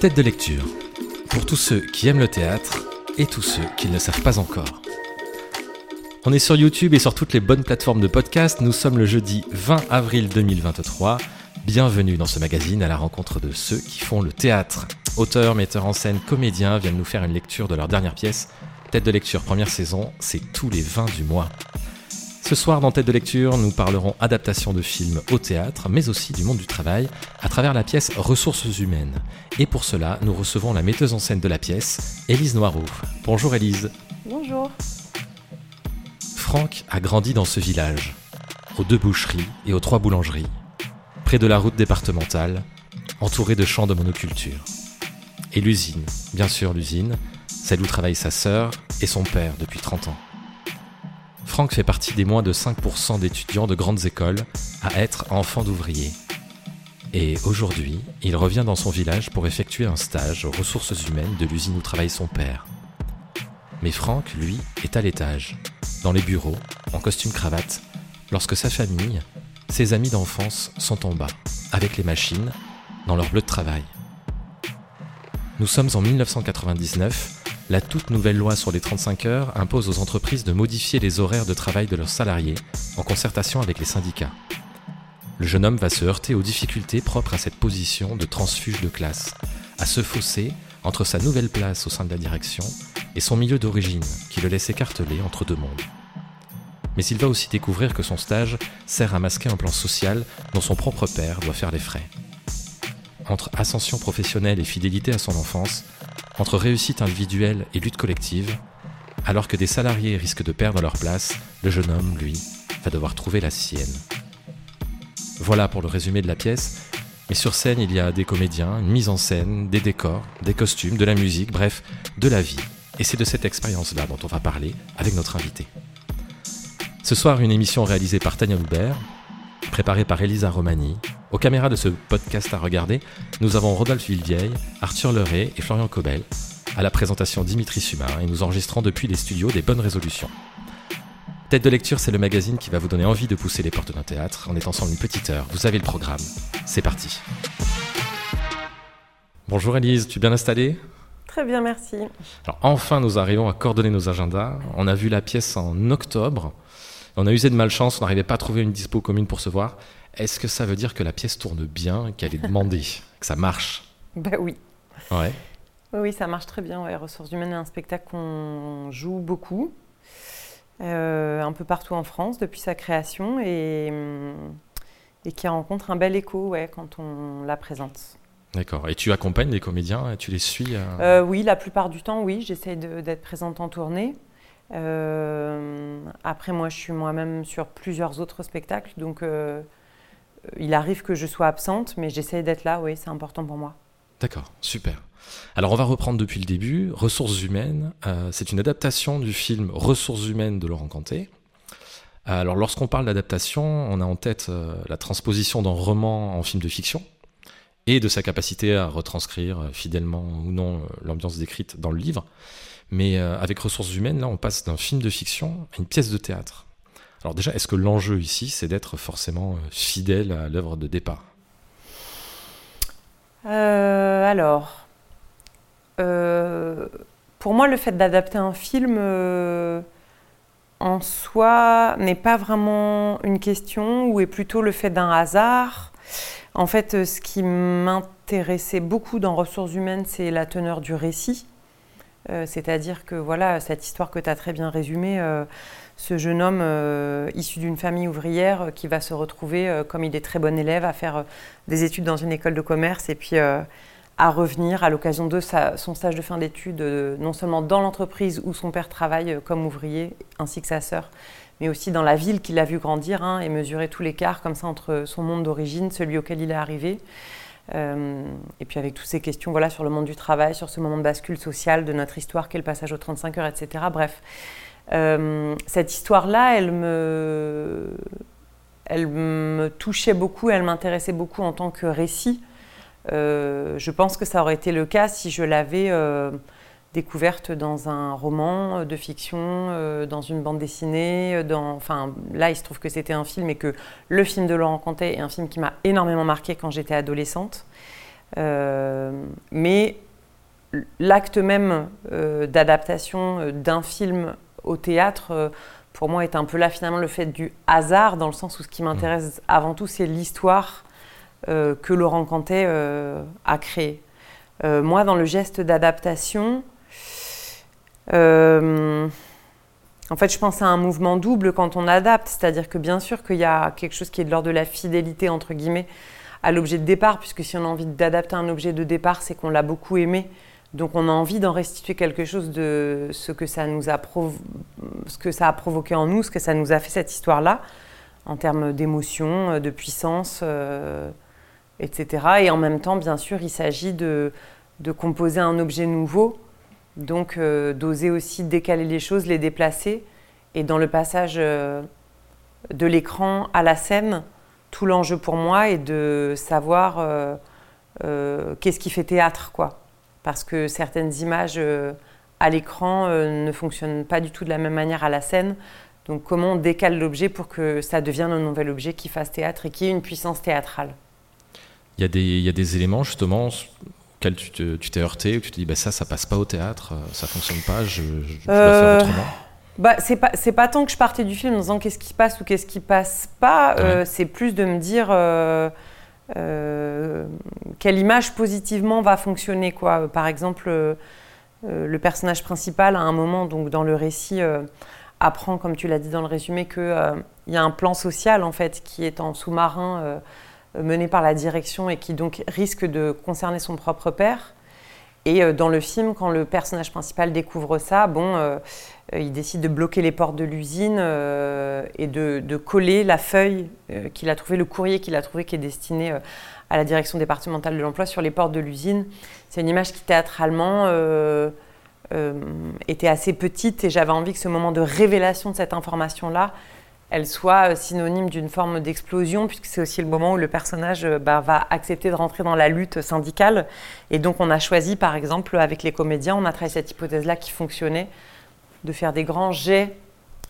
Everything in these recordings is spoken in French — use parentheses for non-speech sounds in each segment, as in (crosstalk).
Tête de lecture. Pour tous ceux qui aiment le théâtre et tous ceux qui ne le savent pas encore. On est sur YouTube et sur toutes les bonnes plateformes de podcast. Nous sommes le jeudi 20 avril 2023. Bienvenue dans ce magazine à la rencontre de ceux qui font le théâtre. Auteurs, metteurs en scène, comédiens viennent nous faire une lecture de leur dernière pièce. Tête de lecture première saison, c'est tous les 20 du mois. Ce soir, dans Tête de lecture, nous parlerons adaptation de films au théâtre, mais aussi du monde du travail, à travers la pièce Ressources humaines. Et pour cela, nous recevons la metteuse en scène de la pièce, Élise Noiroux. Bonjour Élise. Bonjour. Franck a grandi dans ce village, aux deux boucheries et aux trois boulangeries, près de la route départementale, entouré de champs de monoculture. Et l'usine, bien sûr l'usine, celle où travaille sa sœur et son père depuis 30 ans. Franck fait partie des moins de 5% d'étudiants de grandes écoles à être enfant d'ouvriers. Et aujourd'hui, il revient dans son village pour effectuer un stage aux ressources humaines de l'usine où travaille son père. Mais Franck, lui, est à l'étage, dans les bureaux, en costume cravate, lorsque sa famille, ses amis d'enfance sont en bas, avec les machines, dans leur bleu de travail. Nous sommes en 1999 la toute nouvelle loi sur les 35 heures impose aux entreprises de modifier les horaires de travail de leurs salariés en concertation avec les syndicats. Le jeune homme va se heurter aux difficultés propres à cette position de transfuge de classe, à se fossé entre sa nouvelle place au sein de la direction et son milieu d'origine qui le laisse écartelé entre deux mondes. Mais il va aussi découvrir que son stage sert à masquer un plan social dont son propre père doit faire les frais. Entre ascension professionnelle et fidélité à son enfance, entre réussite individuelle et lutte collective, alors que des salariés risquent de perdre leur place, le jeune homme, lui, va devoir trouver la sienne. Voilà pour le résumé de la pièce, mais sur scène il y a des comédiens, une mise en scène, des décors, des costumes, de la musique, bref, de la vie. Et c'est de cette expérience-là dont on va parler avec notre invité. Ce soir, une émission réalisée par Tania Loubert, préparée par Elisa Romani, aux caméras de ce podcast à regarder, nous avons Rodolphe Villevieille, Arthur Leray et Florian Cobel. À la présentation Dimitri Sumain et nous enregistrons depuis les studios des bonnes résolutions. Tête de lecture, c'est le magazine qui va vous donner envie de pousser les portes d'un théâtre. On est ensemble une petite heure. Vous avez le programme. C'est parti. Bonjour Elise, tu es bien installée? Très bien, merci. Alors enfin, nous arrivons à coordonner nos agendas. On a vu la pièce en octobre. On a usé de malchance, on n'arrivait pas à trouver une dispo commune pour se voir. Est-ce que ça veut dire que la pièce tourne bien, qu'elle est demandée, (laughs) que ça marche? Bah oui. Ouais. Oui, ça marche très bien. Ouais. Ressources humaines est un spectacle qu'on joue beaucoup, euh, un peu partout en France depuis sa création et, et qui rencontre un bel écho ouais, quand on la présente. D'accord. Et tu accompagnes les comédiens Tu les suis euh, Oui, la plupart du temps, oui. J'essaye d'être présente en tournée. Euh, après, moi, je suis moi-même sur plusieurs autres spectacles, donc euh, il arrive que je sois absente, mais j'essaie d'être là, oui, c'est important pour moi. D'accord, super. Alors on va reprendre depuis le début. Ressources humaines, euh, c'est une adaptation du film Ressources humaines de Laurent Canté. Alors lorsqu'on parle d'adaptation, on a en tête euh, la transposition d'un roman en film de fiction et de sa capacité à retranscrire fidèlement ou non l'ambiance décrite dans le livre. Mais avec Ressources humaines, là, on passe d'un film de fiction à une pièce de théâtre. Alors déjà, est-ce que l'enjeu ici, c'est d'être forcément euh, fidèle à l'œuvre de départ? Euh, Alors, euh, pour moi, le fait d'adapter un film en soi n'est pas vraiment une question ou est plutôt le fait d'un hasard. En fait, ce qui m'intéressait beaucoup dans Ressources humaines, c'est la teneur du récit. C'est-à-dire que voilà, cette histoire que tu as très bien résumée, ce jeune homme euh, issu d'une famille ouvrière euh, qui va se retrouver, euh, comme il est très bon élève, à faire des études dans une école de commerce et puis à revenir à l'occasion de son stage de fin d'études, non seulement dans l'entreprise où son père travaille comme ouvrier, ainsi que sa sœur, mais aussi dans la ville qu'il a vu grandir hein, et mesurer tout l'écart comme ça entre son monde d'origine, celui auquel il est arrivé. Et puis avec toutes ces questions voilà, sur le monde du travail, sur ce moment de bascule sociale de notre histoire, quel passage aux 35 heures, etc. Bref, euh, cette histoire-là, elle me, elle me touchait beaucoup, elle m'intéressait beaucoup en tant que récit. Euh, je pense que ça aurait été le cas si je l'avais euh, découverte dans un roman de fiction, dans une bande dessinée. Dans, enfin, là, il se trouve que c'était un film et que le film de Laurent Contet est un film qui m'a énormément marqué quand j'étais adolescente. mais l'acte même d'adaptation d'un film au théâtre, pour moi, est un peu là finalement le fait du hasard, dans le sens où ce qui m'intéresse avant tout, c'est l'histoire que Laurent Cantet a créée. moi, dans le geste d'adaptation, en fait, je pense à un mouvement double quand on adapte, c'est-à-dire que bien sûr qu'il y a quelque chose qui est de l'ordre de la fidélité, entre guillemets, à l'objet de départ, puisque si on a envie d'adapter un objet de départ, c'est qu'on l'a beaucoup aimé. Donc on a envie d'en restituer quelque chose de ce que ça nous a provoqué en nous, ce que ça nous a fait cette histoire-là, en termes d'émotion, euh, de puissance, euh, etc. Et en même temps, bien sûr, il s'agit de composer un objet nouveau donc euh, d'oser aussi décaler les choses, les déplacer. Et dans le passage euh, de l'écran à la scène, tout l'enjeu pour moi est de savoir euh, qu'est-ce qui fait théâtre, quoi. Parce que certaines images à l'écran ne fonctionnent pas du tout de la même manière à la scène. Donc comment on décale l'objet pour que ça devienne un nouvel objet qui fasse théâtre et qui ait une puissance théâtrale? Il y, a des, éléments justement auquel tu t'es heurté, ou tu te dis bah, ça, ça passe pas au théâtre, euh, ça fonctionne pas, je, je, dois faire autrement. bah, c'est pas c'est pas tant que je partais du film en disant qu'est-ce qui passe ou qu'est-ce qui passe pas euh, c'est plus de me dire euh, quelle image positivement va fonctionner quoi. Par exemple le personnage principal à un moment donc dans le récit apprend comme tu l'as dit dans le résumé que il y a un plan social en fait qui est en sous-marin mené par la direction et qui donc risque de concerner son propre père. Et euh, dans le film, quand le personnage principal découvre ça, bon, euh, euh, il décide de bloquer les portes de l'usine et de, coller la feuille qu'il a trouvée, le courrier qu'il a trouvé qui est destiné à la direction départementale de l'emploi sur les portes de l'usine. C'est une image qui théâtralement était assez petite et j'avais envie que ce moment de révélation de cette information-là elle soit euh, synonyme d'une forme d'explosion, puisque c'est aussi le moment où le personnage euh, bah, va accepter de rentrer dans la lutte syndicale. Et donc on a choisi, par exemple, avec les comédiens, on a travaillé cette hypothèse-là qui fonctionnait, de faire des grands jets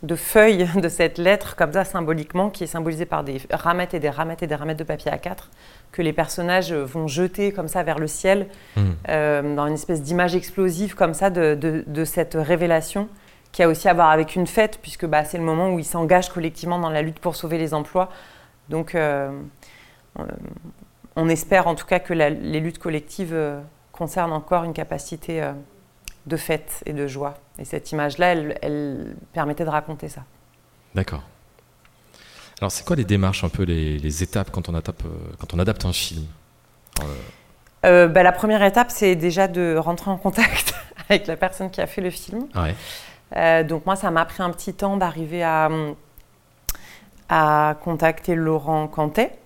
de feuilles (laughs) de cette lettre, comme ça symboliquement, qui est symbolisée par des ramettes et des ramettes et des ramettes de papier A4, que les personnages vont jeter comme ça vers le ciel, mmh. euh, dans une espèce d'image explosive comme ça de cette révélation qui a aussi à voir avec une fête, puisque bah, c'est le moment où ils s'engagent collectivement dans la lutte pour sauver les emplois. Donc, euh, euh, on espère en tout cas que les luttes collectives euh, concernent encore une capacité de fête et de joie. Et cette image-là, elle, permettait de raconter ça. D'accord. Alors, c'est quoi les démarches, un peu les, étapes quand on, adapte, quand on adapte un film bah, La première étape, c'est déjà de rentrer en contact (laughs) avec la personne qui a fait le film. Ouais. Euh, donc moi, ça m'a pris un petit temps d'arriver à, à contacter Laurent Cantet.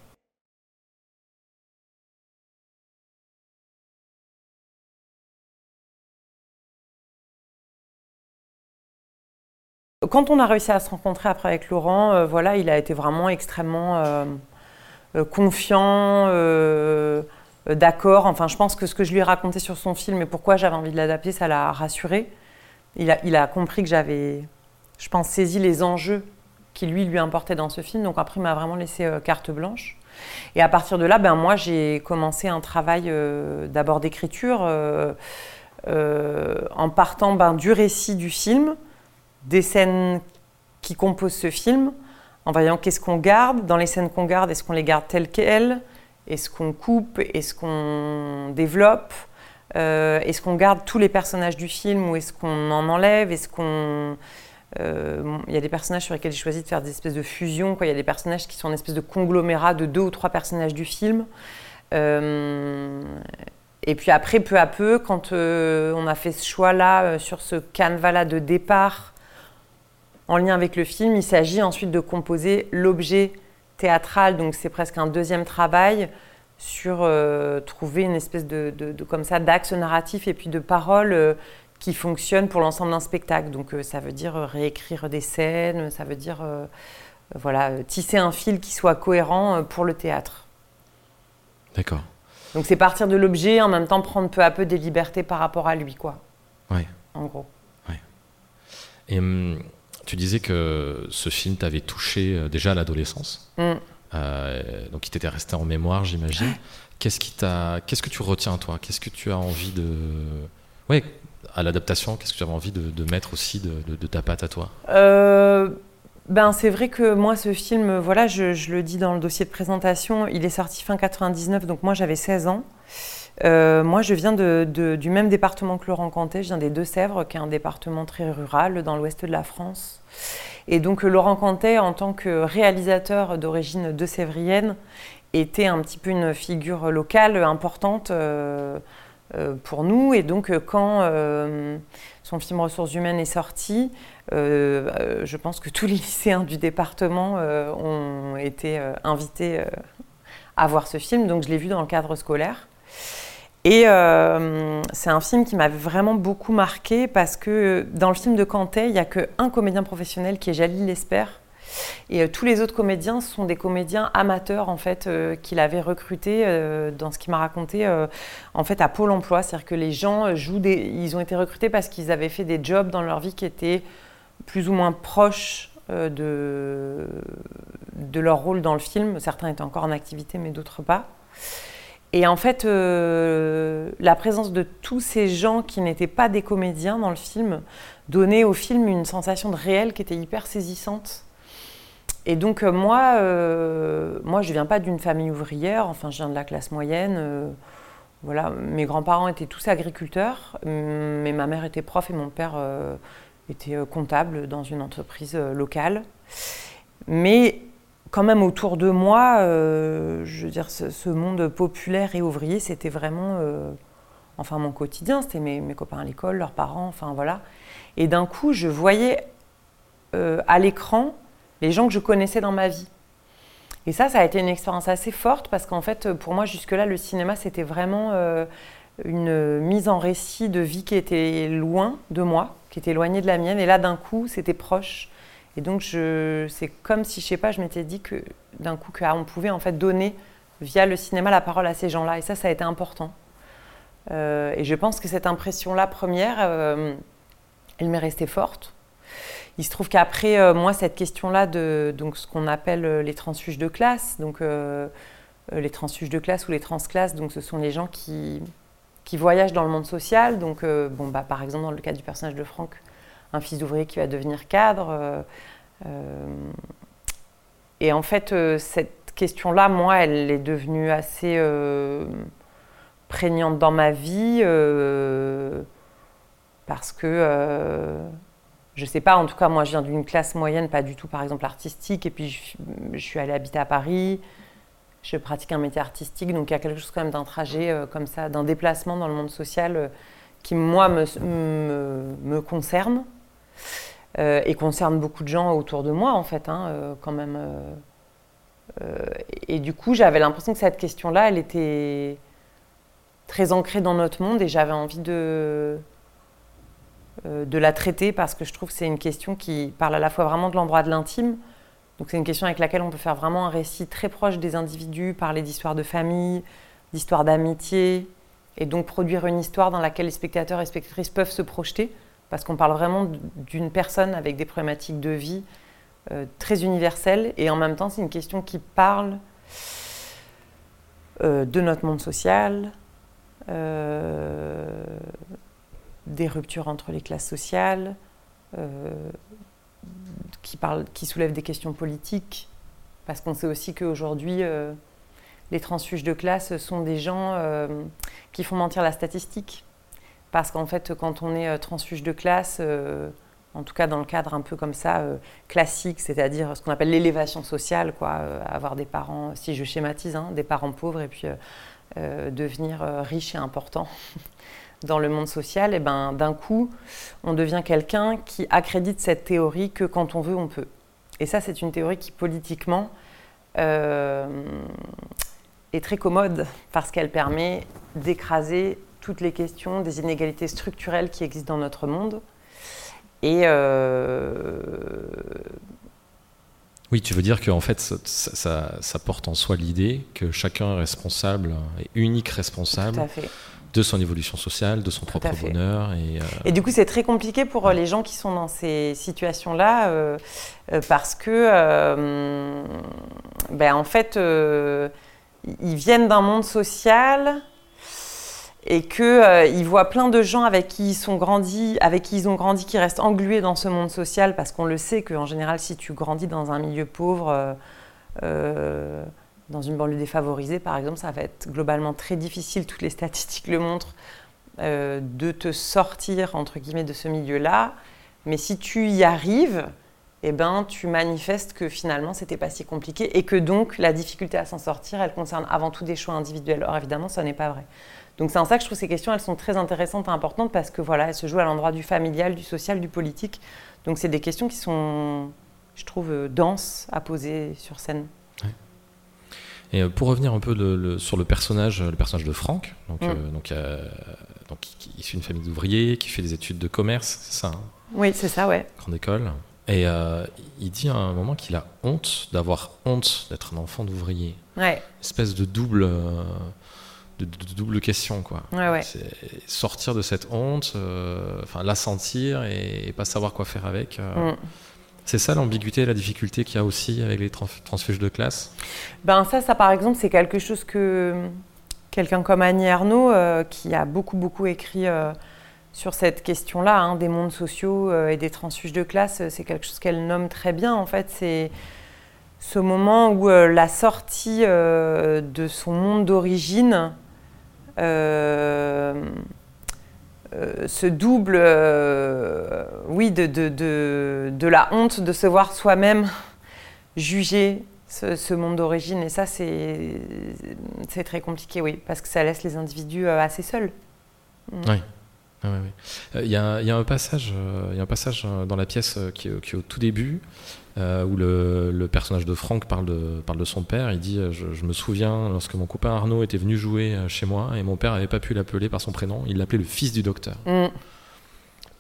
Quand on a réussi à se rencontrer après avec Laurent, euh, voilà, il a été vraiment extrêmement euh, confiant, d'accord. Enfin, je pense que ce que je lui ai raconté sur son film et pourquoi j'avais envie de l'adapter, ça l'a rassuré. Il a, compris que j'avais, je pense, saisi les enjeux qui lui lui importaient dans ce film. Donc après, il m'a vraiment laissé euh, carte blanche. Et à partir de là, ben moi, j'ai commencé un travail euh, d'abord d'écriture euh, en partant ben, du récit du film, des scènes qui composent ce film, en voyant qu'est-ce qu'on garde. Dans les scènes qu'on garde, est-ce qu'on les garde telles quelles? Est-ce qu'on coupe? Est-ce qu'on développe? Euh, est-ce qu'on garde tous les personnages du film ou est-ce qu'on en enlève? Est-ce qu'on euh, il y a des personnages sur lesquels j'ai choisi de faire des espèces de fusions. Il y a des personnages qui sont une espèce de conglomérat de deux ou trois personnages du film. Euh, et puis après, peu à peu, quand on a fait ce choix-là sur ce canevas-là de départ, en lien avec le film, il s'agit ensuite de composer l'objet théâtral. Donc c'est presque un deuxième travail sur euh, trouver une espèce de, comme ça d'axe narratif et puis de paroles euh, qui fonctionnent pour l'ensemble d'un spectacle. Donc euh, ça veut dire réécrire des scènes, ça veut dire voilà tisser un fil qui soit cohérent pour le théâtre. D'accord. Donc c'est partir de l'objet en même temps prendre peu à peu des libertés par rapport à lui quoi. Oui. En gros. Ouais. Et hum, tu disais que ce film t'avait touché déjà à l'adolescence. Mmh. Euh, donc il t'était resté en mémoire, j'imagine. qu'est-ce qui t'a, qu'est-ce que tu retiens toi? Qu'est-ce que tu as envie de, ouais, à l'adaptation, qu'est-ce que tu avais envie de, mettre aussi de, ta patte à toi? Euh, ben, c'est vrai que moi, ce film, voilà, je, le dis dans le dossier de présentation, il est sorti fin 99, donc moi j'avais 16 ans. Euh, moi, je viens du même département que Laurent Cantet, je viens des Deux-Sèvres, qui est un département très rural dans l'ouest de la France. Et donc, Laurent Cantet, en tant que réalisateur d'origine deux-sévrienne, était un petit peu une figure locale importante. Euh, euh, pour nous. Et donc, euh, quand euh, son film Ressources humaines est sorti, je pense que tous les (laughs) lycéens du département ont été invités à voir ce film. Donc, je l'ai vu dans le cadre scolaire. Et c'est un film qui m'avait vraiment beaucoup marqué parce que dans le film de Cantet, il n'y a qu'un comédien professionnel qui est Jalil Lesper, et euh, tous les autres comédiens sont des comédiens amateurs en fait euh, qu'il avait recrutés euh, dans ce qu'il m'a raconté en fait à Pôle Emploi, c'est-à-dire que les gens jouent des, ils ont été recrutés parce qu'ils avaient fait des jobs dans leur vie qui étaient plus ou moins proches de, de leur rôle dans le film. Certains étaient encore en activité, mais d'autres pas. Et en fait, la présence de tous ces gens qui n'étaient pas des comédiens dans le film donnait au film une sensation de réel qui était hyper saisissante. Et donc euh, moi, euh, moi, je viens pas d'une famille ouvrière, enfin je viens de la classe moyenne. Euh, voilà, mes grands-parents étaient tous agriculteurs, mais ma mère était prof et mon père était comptable dans une entreprise locale. Mais quand même autour de moi, je veux dire, ce, monde populaire et ouvrier, c'était vraiment, enfin mon quotidien, c'était mes, copains à l'école, leurs parents, enfin voilà. Et d'un coup, je voyais à l'écran les gens que je connaissais dans ma vie. Et ça, ça a été une expérience assez forte parce qu'en fait, pour moi, jusque-là, le cinéma, c'était vraiment euh, une mise en récit de vie qui était loin de moi, qui était éloignée de la mienne. Et là, d'un coup, c'était proche. Et donc, c'est comme si, je sais pas, je m'étais dit que d'un coup, qu'on pouvait en fait donner via le cinéma la parole à ces gens-là. Et ça, ça a été important. Euh, et je pense que cette impression-là première, euh, elle m'est restée forte. Il se trouve qu'après, euh, moi, cette question-là de donc, ce qu'on appelle les transfuges de classe, donc les transfuges de classe ou les transclasses, donc ce sont les gens qui, qui voyagent dans le monde social. Donc, bon, bah, par exemple, dans le cas du personnage de Franck, un fils d'ouvrier qui va devenir cadre. et en fait, cette question-là, moi, elle est devenue assez prégnante dans ma vie parce que je sais pas, en tout cas, moi, je viens d'une classe moyenne, pas du tout, par exemple, artistique. Et puis, je, suis allée habiter à Paris. Je pratique un métier artistique. Donc, il y a quelque chose quand même d'un trajet euh, comme ça, d'un déplacement dans le monde social euh, qui, moi, me, me, concerne. Euh, et concerne beaucoup de gens autour de moi, en fait, hein, quand même. et du coup, j'avais l'impression que cette question-là, elle était très ancrée dans notre monde et j'avais envie de euh, de la traiter parce que je trouve que c'est une question qui parle à la fois vraiment de l'endroit de l'intime. Donc c'est une question avec laquelle on peut faire vraiment un récit très proche des individus, parler d'histoire de famille, d'histoire d'amitié, et donc produire une histoire dans laquelle les spectateurs et spectatrices peuvent se projeter, parce qu'on parle vraiment d'une personne avec des problématiques de vie euh, très universelles, et en même temps c'est une question qui parle euh, de notre monde social, des ruptures entre les classes sociales, euh, qui, parle, qui soulèvent des questions politiques, parce qu'on sait aussi qu'aujourd'hui, euh, les transfuges de classe sont des gens euh, qui font mentir la statistique. Parce qu'en fait, quand on est transfuge de classe, en tout cas dans le cadre un peu comme ça, classique, c'est-à-dire ce qu'on appelle l'élévation sociale, quoi, avoir des parents, si je schématise, hein, des parents pauvres et puis devenir riche et important (laughs) dans le monde social, et ben, d'un coup, on devient quelqu'un qui accrédite cette théorie que quand on veut, on peut. Et ça, c'est une théorie qui, politiquement, euh, est très commode parce qu'elle permet d'écraser toutes les questions des inégalités structurelles qui existent dans notre monde. Et euh, oui, tu veux dire qu'en fait, ça, ça, porte en soi l'idée que chacun est responsable, est unique responsable de son évolution sociale, de son propre bonheur. Et, euh, et, du coup, c'est très compliqué pour euh, les gens qui sont dans ces situations-là euh, parce que, ben, en fait, ils viennent d'un monde social et qu'ils euh, voient plein de gens avec qui ils sont grandis, avec qui ils ont grandi, qui restent englués dans ce monde social, parce qu'on le sait qu'en général, si tu grandis dans un milieu pauvre, euh, euh, dans une banlieue défavorisée, par exemple, ça va être globalement très difficile, toutes les statistiques le montrent, de te sortir, entre guillemets, de ce milieu-là. Mais si tu y arrives, eh ben, tu manifestes que finalement, c'était pas si compliqué et que donc la difficulté à s'en sortir, elle concerne avant tout des choix individuels. Or, évidemment, ça n'est pas vrai. Donc c'est en ça que je trouve ces questions, elles sont très intéressantes et importantes parce que voilà, elles se jouent à l'endroit du familial, du social, du politique. Donc c'est des questions qui sont, je trouve, euh, denses à poser sur scène. Et euh, pour revenir un peu sur le personnage, le personnage de Franck, donc, mm. euh, donc, donc issu d'une famille d'ouvriers, qui fait des études de commerce, c'est ça hein? Oui, c'est ça, ouais. Grande école. Et il dit à un moment qu'il a honte d'avoir honte d'être un enfant d'ouvrier. Ouais. Espèce de double de, double question quoi. sortir de cette honte, euh, enfin la sentir et, pas savoir quoi faire avec. Euh. Mm. C'est ça l'ambiguïté, la difficulté qu'il y a aussi avec les transfuges de classe? Ben ça, ça par exemple, c'est quelque chose que quelqu'un comme Annie Arnaud, euh, qui a beaucoup beaucoup écrit sur cette question-là, hein, des mondes sociaux et des transfuges de classe, c'est quelque chose qu'elle nomme très bien. En fait, c'est ce moment où la sortie de son monde d'origine ce double, euh, oui, de, de, de, la honte de se voir soi-même juger ce, monde d'origine. Et ça, c'est très compliqué, oui, parce que ça laisse les individus assez seuls. Mm. Oui. Il y, a, y, a un passage, il y a un passage dans la pièce qui qui est au tout début, euh, où le, personnage de Franck parle de, parle de son père. Il dit euh, je, me souviens lorsque mon copain Arnaud était venu jouer euh, chez moi et mon père n'avait pas pu l'appeler par son prénom, il l'appelait le fils du docteur. Mm.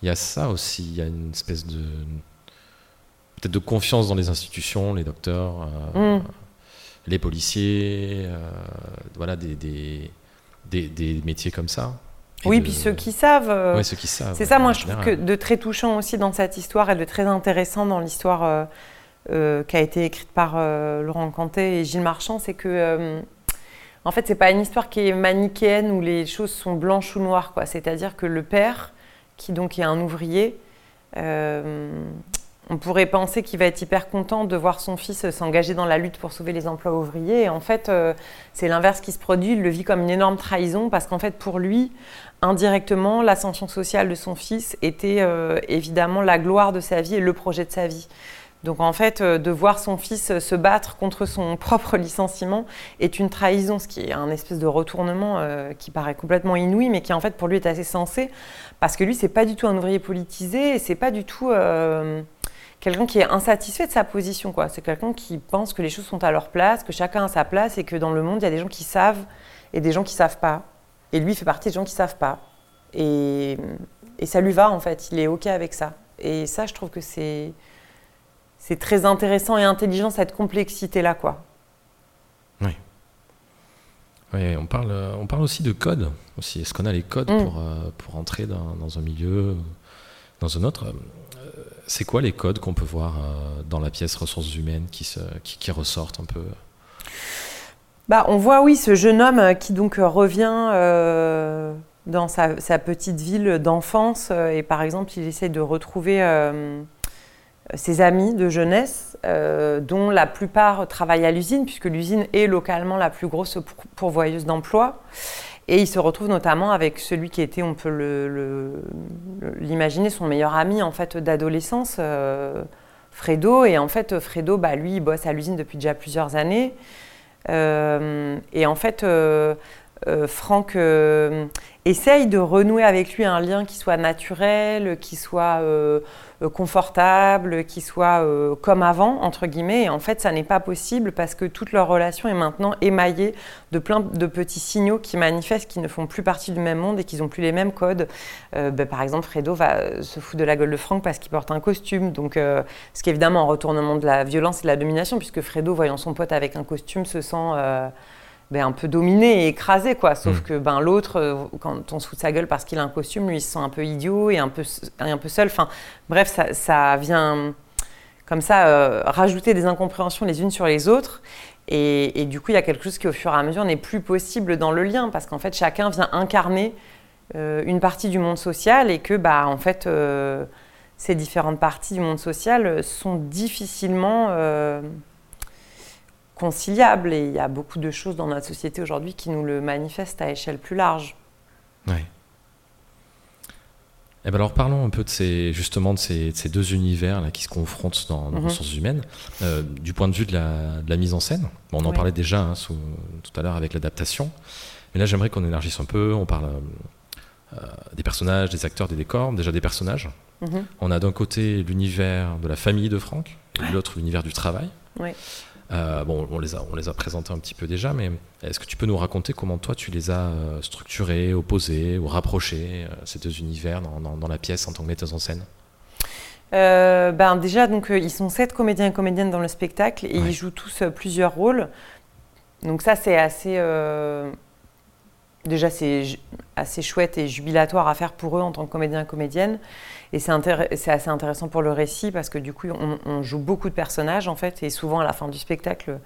Il y a ça aussi, il y a une espèce de. peut-être de confiance dans les institutions, les docteurs, mm. les policiers, voilà, des, des, des, métiers comme ça. Oui, puis ceux qui savent. Oui, ceux qui savent. C'est ça, moi, je trouve que de très touchant aussi dans cette histoire et de très intéressant dans l'histoire euh, qui a été écrite par euh, Laurent Cantet et Gilles Marchand, c'est que euh, en fait, c'est pas une histoire qui est manichéenne où les choses sont blanches ou noires, quoi. C'est-à-dire que le père, qui donc est un ouvrier, on pourrait penser qu'il va être hyper content de voir son fils s'engager dans la lutte pour sauver les emplois ouvriers. En fait, c'est l'inverse qui se produit. Il le vit comme une énorme trahison parce qu'en fait, pour lui, indirectement, l'ascension sociale de son fils était évidemment la gloire de sa vie et le projet de sa vie. Donc en fait, euh, de voir son fils euh, se battre contre son (laughs) propre licenciement est une trahison, ce qui est un espèce de retournement euh, qui paraît complètement inouï, mais qui en fait pour lui est assez sensé, parce que lui c'est pas du tout un ouvrier politisé, et c'est pas du tout quelqu'un qui est insatisfait de sa position, quoi. C'est quelqu'un qui pense que les choses sont à leur place, que chacun a sa place, et que dans le monde il y a des gens qui savent et des gens qui savent pas. Et lui fait partie des gens qui savent pas. Et, et ça lui va en fait, il est ok avec ça. Et ça, je trouve que c'est c'est très intéressant et intelligent cette complexité-là, quoi. Oui. Oui, on parle, on parle aussi de code. Aussi. Est-ce qu'on a les codes mm. pour, euh, pour entrer dans, dans, un milieu, dans un autre? Euh, C'est quoi les codes qu'on peut voir euh, dans la pièce ressources humaines qui, qui, ressortent un peu? Bah, On voit, oui, ce jeune homme qui donc revient dans sa, petite ville d'enfance et par exemple, il essaie de retrouver ses amis de jeunesse, euh, dont la plupart travaillent à l'usine, puisque l'usine est localement la plus grosse pourvoyeuse d'emplois. Et il se retrouve notamment avec celui qui était, on peut l'imaginer, son meilleur ami en fait d'adolescence, euh, Fredo. Et en fait, Fredo, bah, lui, il bosse à l'usine depuis déjà plusieurs années. Euh, et en fait, Franck essaye de renouer avec lui un lien qui soit naturel, qui soit euh, confortable, qui soit euh, comme avant, entre guillemets. Et en fait, ça n'est pas possible parce que toute leur relation est maintenant émaillée de plein de petits signaux qui manifestent qu'ils ne font plus partie du même monde et qu'ils n'ont plus les mêmes codes. Euh, ben, par exemple, Fredo va se foutre de la gueule de Franck parce qu'il porte un costume. Donc, ce qui est évidemment un retournement de la violence et de la domination, puisque Fredo, voyant son pote avec un costume, se sent ben, un peu dominé et écrasé, quoi. Sauf mm. que ben, l'autre, euh, quand on se fout de sa gueule parce qu'il a un costume, lui, il se sent un peu idiot et un peu, un peu seul. Enfin, bref, ça, ça vient comme ça euh, rajouter des incompréhensions les unes sur les autres. Et, du coup, il y a quelque chose qui, au fur et à mesure, n'est plus possible dans le lien, parce qu'en fait, chacun vient incarner euh, une partie du monde social et que, bah, en fait, euh, ces différentes parties du monde social sont difficilement euh, conciliables. Et il y a beaucoup de choses dans notre société aujourd'hui qui nous le manifestent à échelle plus large. Oui. Eh ben alors parlons un peu de ces, justement de ces, deux univers là, qui se confrontent dans, dans les mhm. ressources humaines, euh, du point de vue de la, mise en scène. on en parlait déjà hein, tout à l'heure avec l'adaptation, mais là j'aimerais qu'on élargisse un peu. On parle euh, des personnages, des acteurs, des décors, déjà des personnages. Mhm. On a d'un côté l'univers de la famille de Franck, et de l'autre l'univers du travail. Euh, bon, on les, a, on les a présentés un petit peu déjà, mais est-ce que tu peux nous raconter comment toi tu les as euh, structurés, opposés ou rapprochés, euh, ces deux univers, dans, la pièce en tant que metteuse en scène? Ben déjà, donc, ils sont sept comédiens et comédiennes dans le spectacle et ils jouent tous plusieurs rôles. Donc ça, c'est assez... déjà, c'est assez chouette et jubilatoire à faire pour eux en tant que comédien comédienne. Et c'est assez intéressant pour le récit parce que du coup, on, joue beaucoup de personnages en fait. Et souvent, à la fin du spectacle,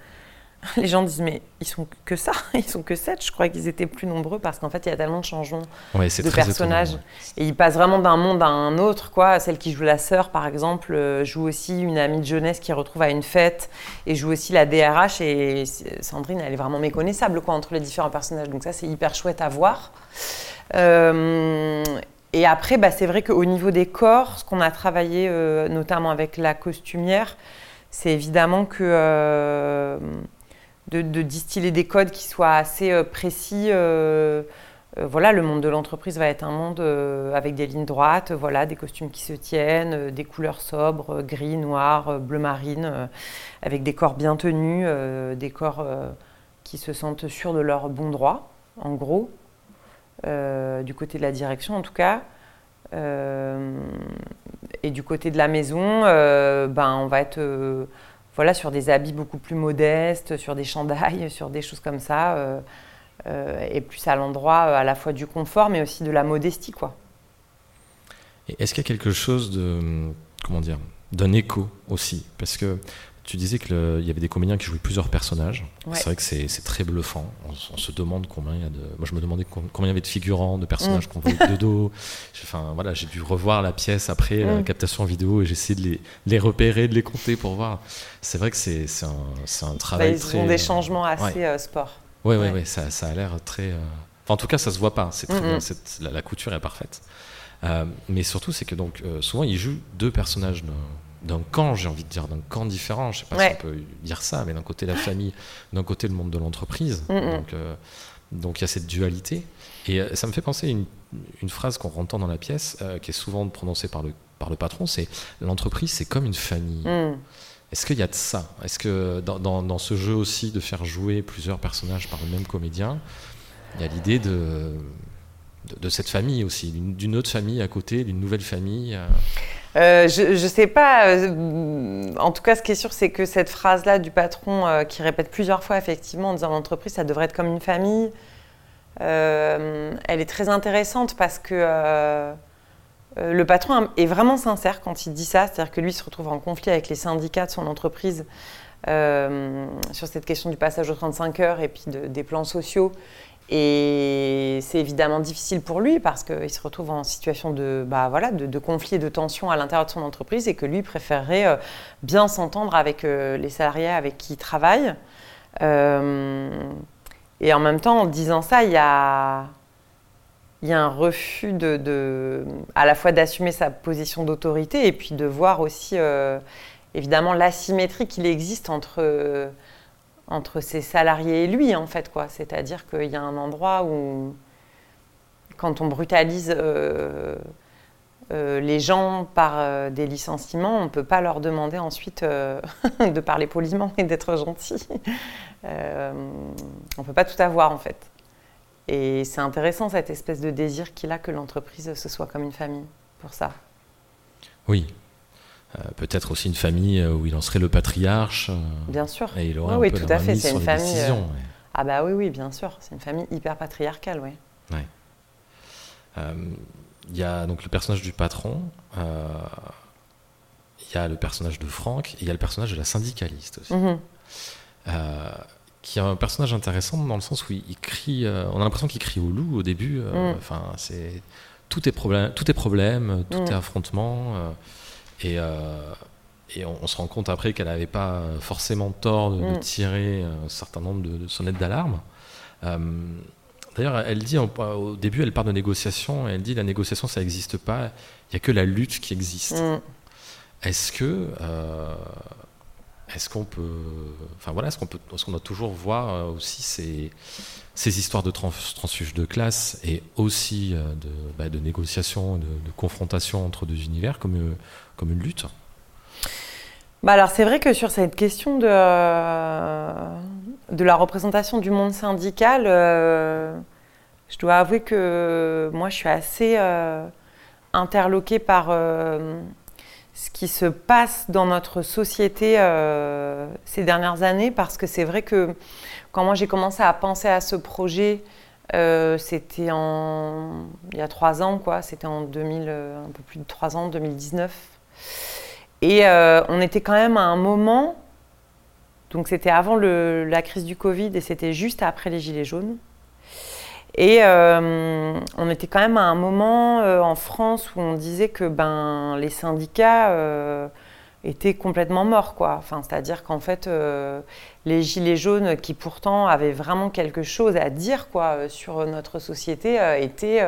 (laughs) les gens disent Mais ils sont que ça (laughs) Ils sont que sept Je crois qu'ils étaient plus nombreux parce qu'en fait, il y a tellement de changements de personnages. Et ils passent vraiment d'un monde à un autre. quoi. Celle qui joue la sœur, par exemple, euh, joue aussi une amie de jeunesse qui retrouve à une fête et joue aussi la DRH. Et Sandrine, elle est vraiment méconnaissable quoi, entre les différents personnages. Donc, ça, c'est hyper chouette à voir. Euh, et après, bah, c'est vrai qu'au niveau des corps, ce qu'on a travaillé euh, notamment avec la costumière, c'est évidemment que euh, de, distiller des codes qui soient assez euh, précis. voilà, le monde de l'entreprise va être un monde avec des lignes droites, voilà, des costumes qui se tiennent, des couleurs sobres, gris, noir, bleu marine, avec des corps bien tenus, des corps qui se sentent sûrs de leur bon droit, en gros. Euh, du côté de la direction en tout cas. Euh, et du côté de la maison, euh, ben, on va être voilà, sur des habits beaucoup plus modestes, sur des chandails, (laughs) sur des choses comme ça, et plus à l'endroit à la fois du confort, mais aussi de la modestie. quoi. Est-ce qu'il y a quelque chose de, comment dire, d'un écho aussi? Parce que tu disais qu'il y avait des comédiens qui jouaient plusieurs personnages. C'est vrai que c'est très bluffant. On, se demande combien il y a de. Moi, je me demandais combien il y avait de figurants, de personnages mm. qu'on voyait de dos. Enfin, voilà, j'ai dû revoir la pièce après la mm. captation vidéo et j'ai essayé de les, les, repérer, de les compter pour voir. C'est vrai que c'est un, un, travail bah, très. Ils ont des changements assez euh, sport. Oui, oui, oui, ça, ça, a l'air très. Euh, enfin, en tout cas, ça se voit pas. C'est très bien. La, la, couture est parfaite. Euh, mais surtout, c'est que donc souvent, ils jouent deux personnages d'un camp, j'ai envie de dire, d'un camp différent. Je sais pas si on peut dire ça, mais d'un côté la famille, d'un côté le monde de l'entreprise. Mm, mm. Donc, euh, donc il y a cette dualité. Et euh, ça me fait penser à une, une phrase qu'on entend dans la pièce, euh, qui est souvent prononcée par le, par le patron, c'est l'entreprise, c'est comme une famille. Mm. Est-ce qu'il y a de ça? Est-ce que dans, dans, dans, ce jeu aussi de faire jouer plusieurs personnages par le même comédien, il y a l'idée de, de, de, cette famille aussi, d'une autre famille à côté, d'une nouvelle famille euh, je ne sais pas. Euh, en tout cas, ce qui est sûr, c'est que cette phrase-là du patron euh, qui répète plusieurs fois, effectivement, en disant l'entreprise, ça devrait être comme une famille, elle est très intéressante parce que le patron est vraiment sincère quand il dit ça. C'est-à-dire que lui se retrouve en conflit avec les syndicats de son entreprise sur cette question du passage aux 35 heures et puis des plans sociaux. Et c'est évidemment difficile pour lui parce qu'il se retrouve en situation de, bah, voilà, de, conflit et de tension à l'intérieur de son entreprise et que lui préférerait euh, bien s'entendre avec euh, les salariés avec qui il travaille. Euh, et en même temps, en disant ça, il y a, y a un refus de, de à la fois d'assumer sa position d'autorité et puis de voir aussi évidemment l'asymétrie qu'il existe entre entre ses salariés et lui, en fait, quoi. C'est-à-dire qu'il y a un endroit où, quand on brutalise euh, euh, les gens par euh, des licenciements, on ne peut pas leur demander ensuite (laughs) de parler poliment et d'être gentil. on ne peut pas tout avoir, en fait. Et c'est intéressant, cette espèce de désir qu'il a que l'entreprise, se soit comme une famille, pour ça. Oui, peut-être aussi une famille euh, où il en serait le patriarche. Euh, bien sûr. Et il aurait oui, un peu tout à fait. C'est une famille. Ah bah oui, oui, bien sûr. C'est une famille hyper patriarcale, oui. Il y a donc le personnage du patron. Il y a le personnage de Franck et il y a le personnage de la syndicaliste aussi. Mhm. qui est un personnage intéressant dans le sens où il, crie. on a l'impression qu'il crie au loup au début. Mm. Enfin, c'est tout est problème, tout est problème, tout mm. est affrontement. Et et on, se rend compte après qu'elle n'avait pas forcément tort de, mm. tirer un certain nombre de, sonnettes d'alarme. Euh, d'ailleurs, elle dit au début, elle parle de négociation et elle dit la négociation, ça n'existe pas. Il n'y a que la lutte qui existe. Mm. Est-ce que euh, est-ce qu'on peut, enfin voilà, est-ce qu'on peut, est-ce qu'on doit toujours voir euh, aussi ces, ces histoires de trans, transfuge de classe et aussi de, bah, de négociation, de, de, confrontation entre deux univers comme comme une lutte bah alors c'est vrai que sur cette question de, la représentation du monde syndical, euh, je dois avouer que moi je suis assez euh, interloquée par euh, ce qui se passe dans notre société ces dernières années parce que c'est vrai que quand moi j'ai commencé à penser à ce projet, c'était en il y a trois ans quoi, c'était en 2000, un peu plus de trois ans, 2019. Et euh, on était quand même à un moment, donc c'était avant la crise du Covid et c'était juste après les Gilets jaunes. Et euh, on était quand même à un moment euh, en France où on disait que ben, les syndicats étaient complètement morts. Enfin, C'est-à-dire qu'en fait, les Gilets jaunes, qui pourtant avaient vraiment quelque chose à dire quoi, sur notre société, étaient...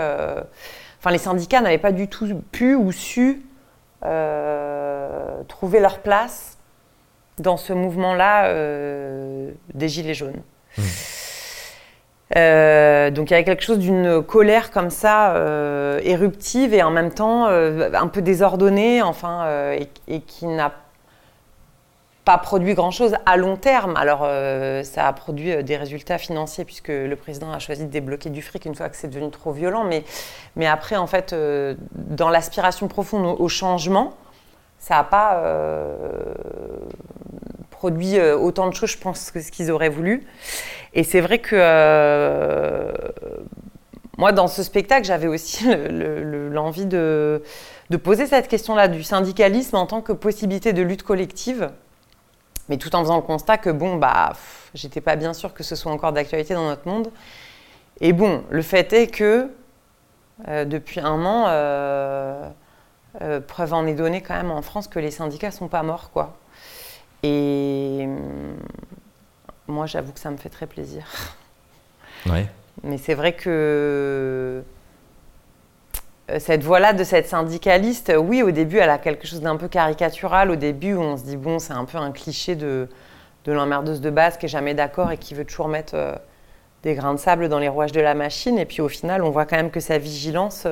Enfin, les syndicats n'avaient pas du tout pu ou su euh, trouver leur place dans ce mouvement-là euh, des Gilets jaunes. Mmh. Euh, donc il y avait quelque chose d'une colère comme ça, éruptive et en même temps un peu désordonnée, enfin, et, qui n'a pas produit grand-chose à long terme. Alors ça a produit des résultats financiers puisque le président a choisi de débloquer du fric une fois que c'est devenu trop violent. Mais, mais après, en fait, dans l'aspiration profonde au changement, ça n'a pas euh, produit euh, autant de choses, je pense, que ce qu'ils auraient voulu. Et c'est vrai que euh, moi, dans ce spectacle, j'avais aussi (laughs) l'envie de, de, poser cette question-là du syndicalisme en tant que possibilité de lutte collective, mais tout en faisant le constat que, bon, bah, j'étais pas bien sûr que ce soit encore d'actualité dans notre monde. Et bon, le fait est que depuis un an, euh, preuve en est donnée quand même en France que les syndicats sont pas morts, quoi. Et hum, moi, j'avoue que ça me fait très plaisir. Ouais. Mais c'est vrai que euh, cette voix-là de cette syndicaliste, oui, au début, elle a quelque chose d'un peu caricatural. Au début, on se dit, bon, c'est un peu un cliché de, de l'emmerdeuse de base qui est jamais d'accord et qui veut toujours mettre euh, des grains de sable dans les rouages de la machine. Et puis au final, on voit quand même que sa vigilance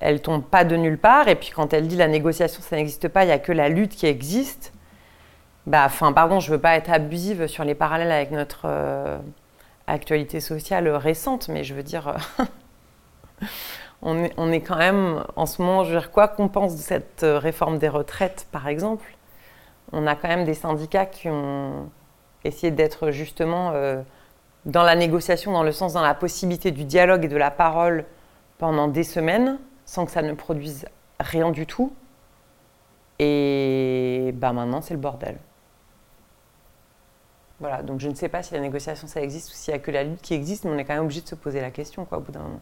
elle tombe pas de nulle part. Et puis quand elle dit la négociation, ça n'existe pas, il n'y a que la lutte qui existe. Bah, enfin, pardon, je veux pas être abusive sur les parallèles avec notre euh, actualité sociale récente, mais je veux dire, euh, (laughs) on, est, quand même en ce moment, je veux dire, quoi qu'on pense de cette euh, réforme des retraites, par exemple, on a quand même des syndicats qui ont essayé d'être justement dans la négociation, dans le sens, dans la possibilité du dialogue et de la parole pendant des semaines sans que ça ne produise rien du tout. Et bah maintenant, c'est le bordel. Voilà, donc je ne sais pas si la négociation ça existe ou s'il n'y a que la lutte qui existe, mais on est quand même obligé de se poser la question quoi, au bout d'un moment.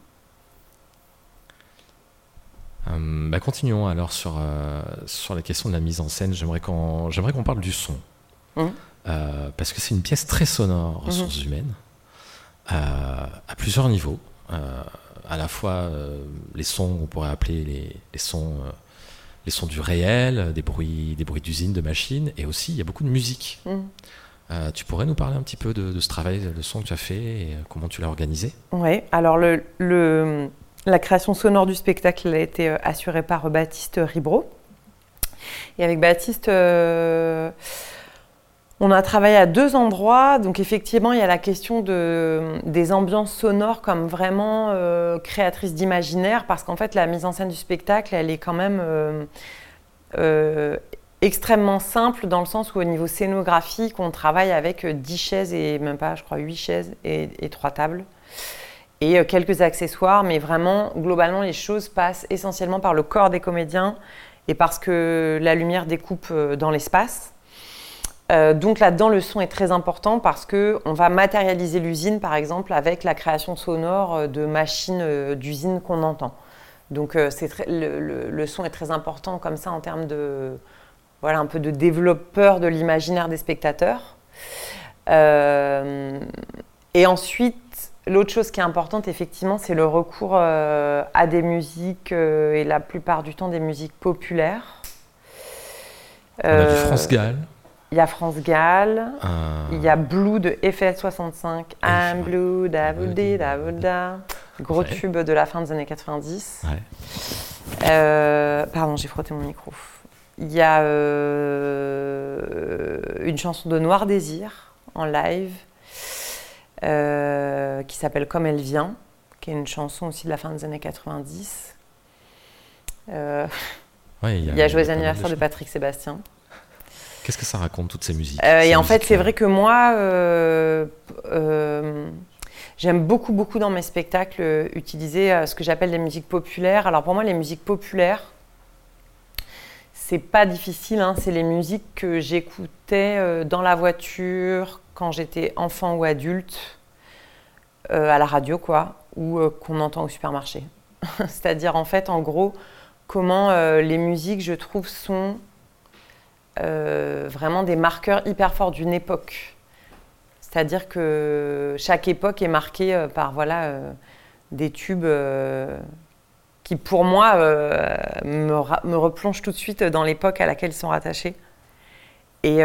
Euh, bah continuons alors sur, euh, sur la question de la mise en scène. J'aimerais qu'on, j'aimerais qu'on parle du son. Mmh. Euh, parce que c'est une pièce très sonore, mmh. ressources humaines, à plusieurs niveaux à la fois les sons, on pourrait appeler les, les sons, les sons du réel, des bruits, des bruits d'usine, de machines, et aussi il y a beaucoup de musique. Mm. Euh, tu pourrais nous parler un petit peu de, ce travail de son que tu as fait et comment tu l'as organisé? Oui, alors le, le, la création sonore du spectacle a été assurée par Baptiste Ribro. Et avec Baptiste, on a travaillé à deux endroits, donc effectivement il y a la question de, des ambiances sonores comme vraiment euh, créatrices d'imaginaire, parce qu'en fait la mise en scène du spectacle, elle est quand même euh, euh, extrêmement simple dans le sens où au niveau scénographique, on travaille avec 10 chaises et même pas, je crois, 8 chaises et, et 3 tables. Et quelques accessoires, mais vraiment, globalement, les choses passent essentiellement par le corps des comédiens et parce que la lumière découpe dans l'espace. Euh, donc là-dedans, le son est très important parce que on va matérialiser l'usine, par exemple, avec la création sonore euh, de machines euh, d'usine qu'on entend. Donc le, son est très important comme ça en termes de voilà un peu de développeur de l'imaginaire des spectateurs. et ensuite, l'autre chose qui est importante, effectivement, c'est le recours à des musiques et la plupart du temps des musiques populaires. On a du France Gall. Il y a France Gall, il y a Blue de FL65, I'm Blue, da da gros tube de la fin des années 90. Euh, pardon, j'ai frotté mon micro. Il y a euh, une chanson de Noir Désir en live euh, qui s'appelle Comme elle vient, qui est une chanson aussi de la fin des années 90. il y a, y a Joyeux anniversaire de Patrick Sébastien. Qu'est-ce que ça raconte, toutes ces musiques euh, Et en fait, c'est vrai que moi, euh, euh, j'aime beaucoup, beaucoup dans mes spectacles utiliser ce que j'appelle les musiques populaires. Alors pour moi, les musiques populaires, c'est pas difficile. Hein. c'est les musiques que j'écoutais dans la voiture quand j'étais enfant ou adulte, à la radio, quoi, ou qu'on entend au supermarché. (laughs) C'est-à-dire, en fait, en gros, comment les musiques, je trouve, sont euh, vraiment des marqueurs hyper forts d'une époque. C'est-à-dire que chaque époque est marquée euh, par voilà, euh, des tubes qui, pour moi, me, me, replongent tout de suite dans l'époque à laquelle ils sont rattachés. Et,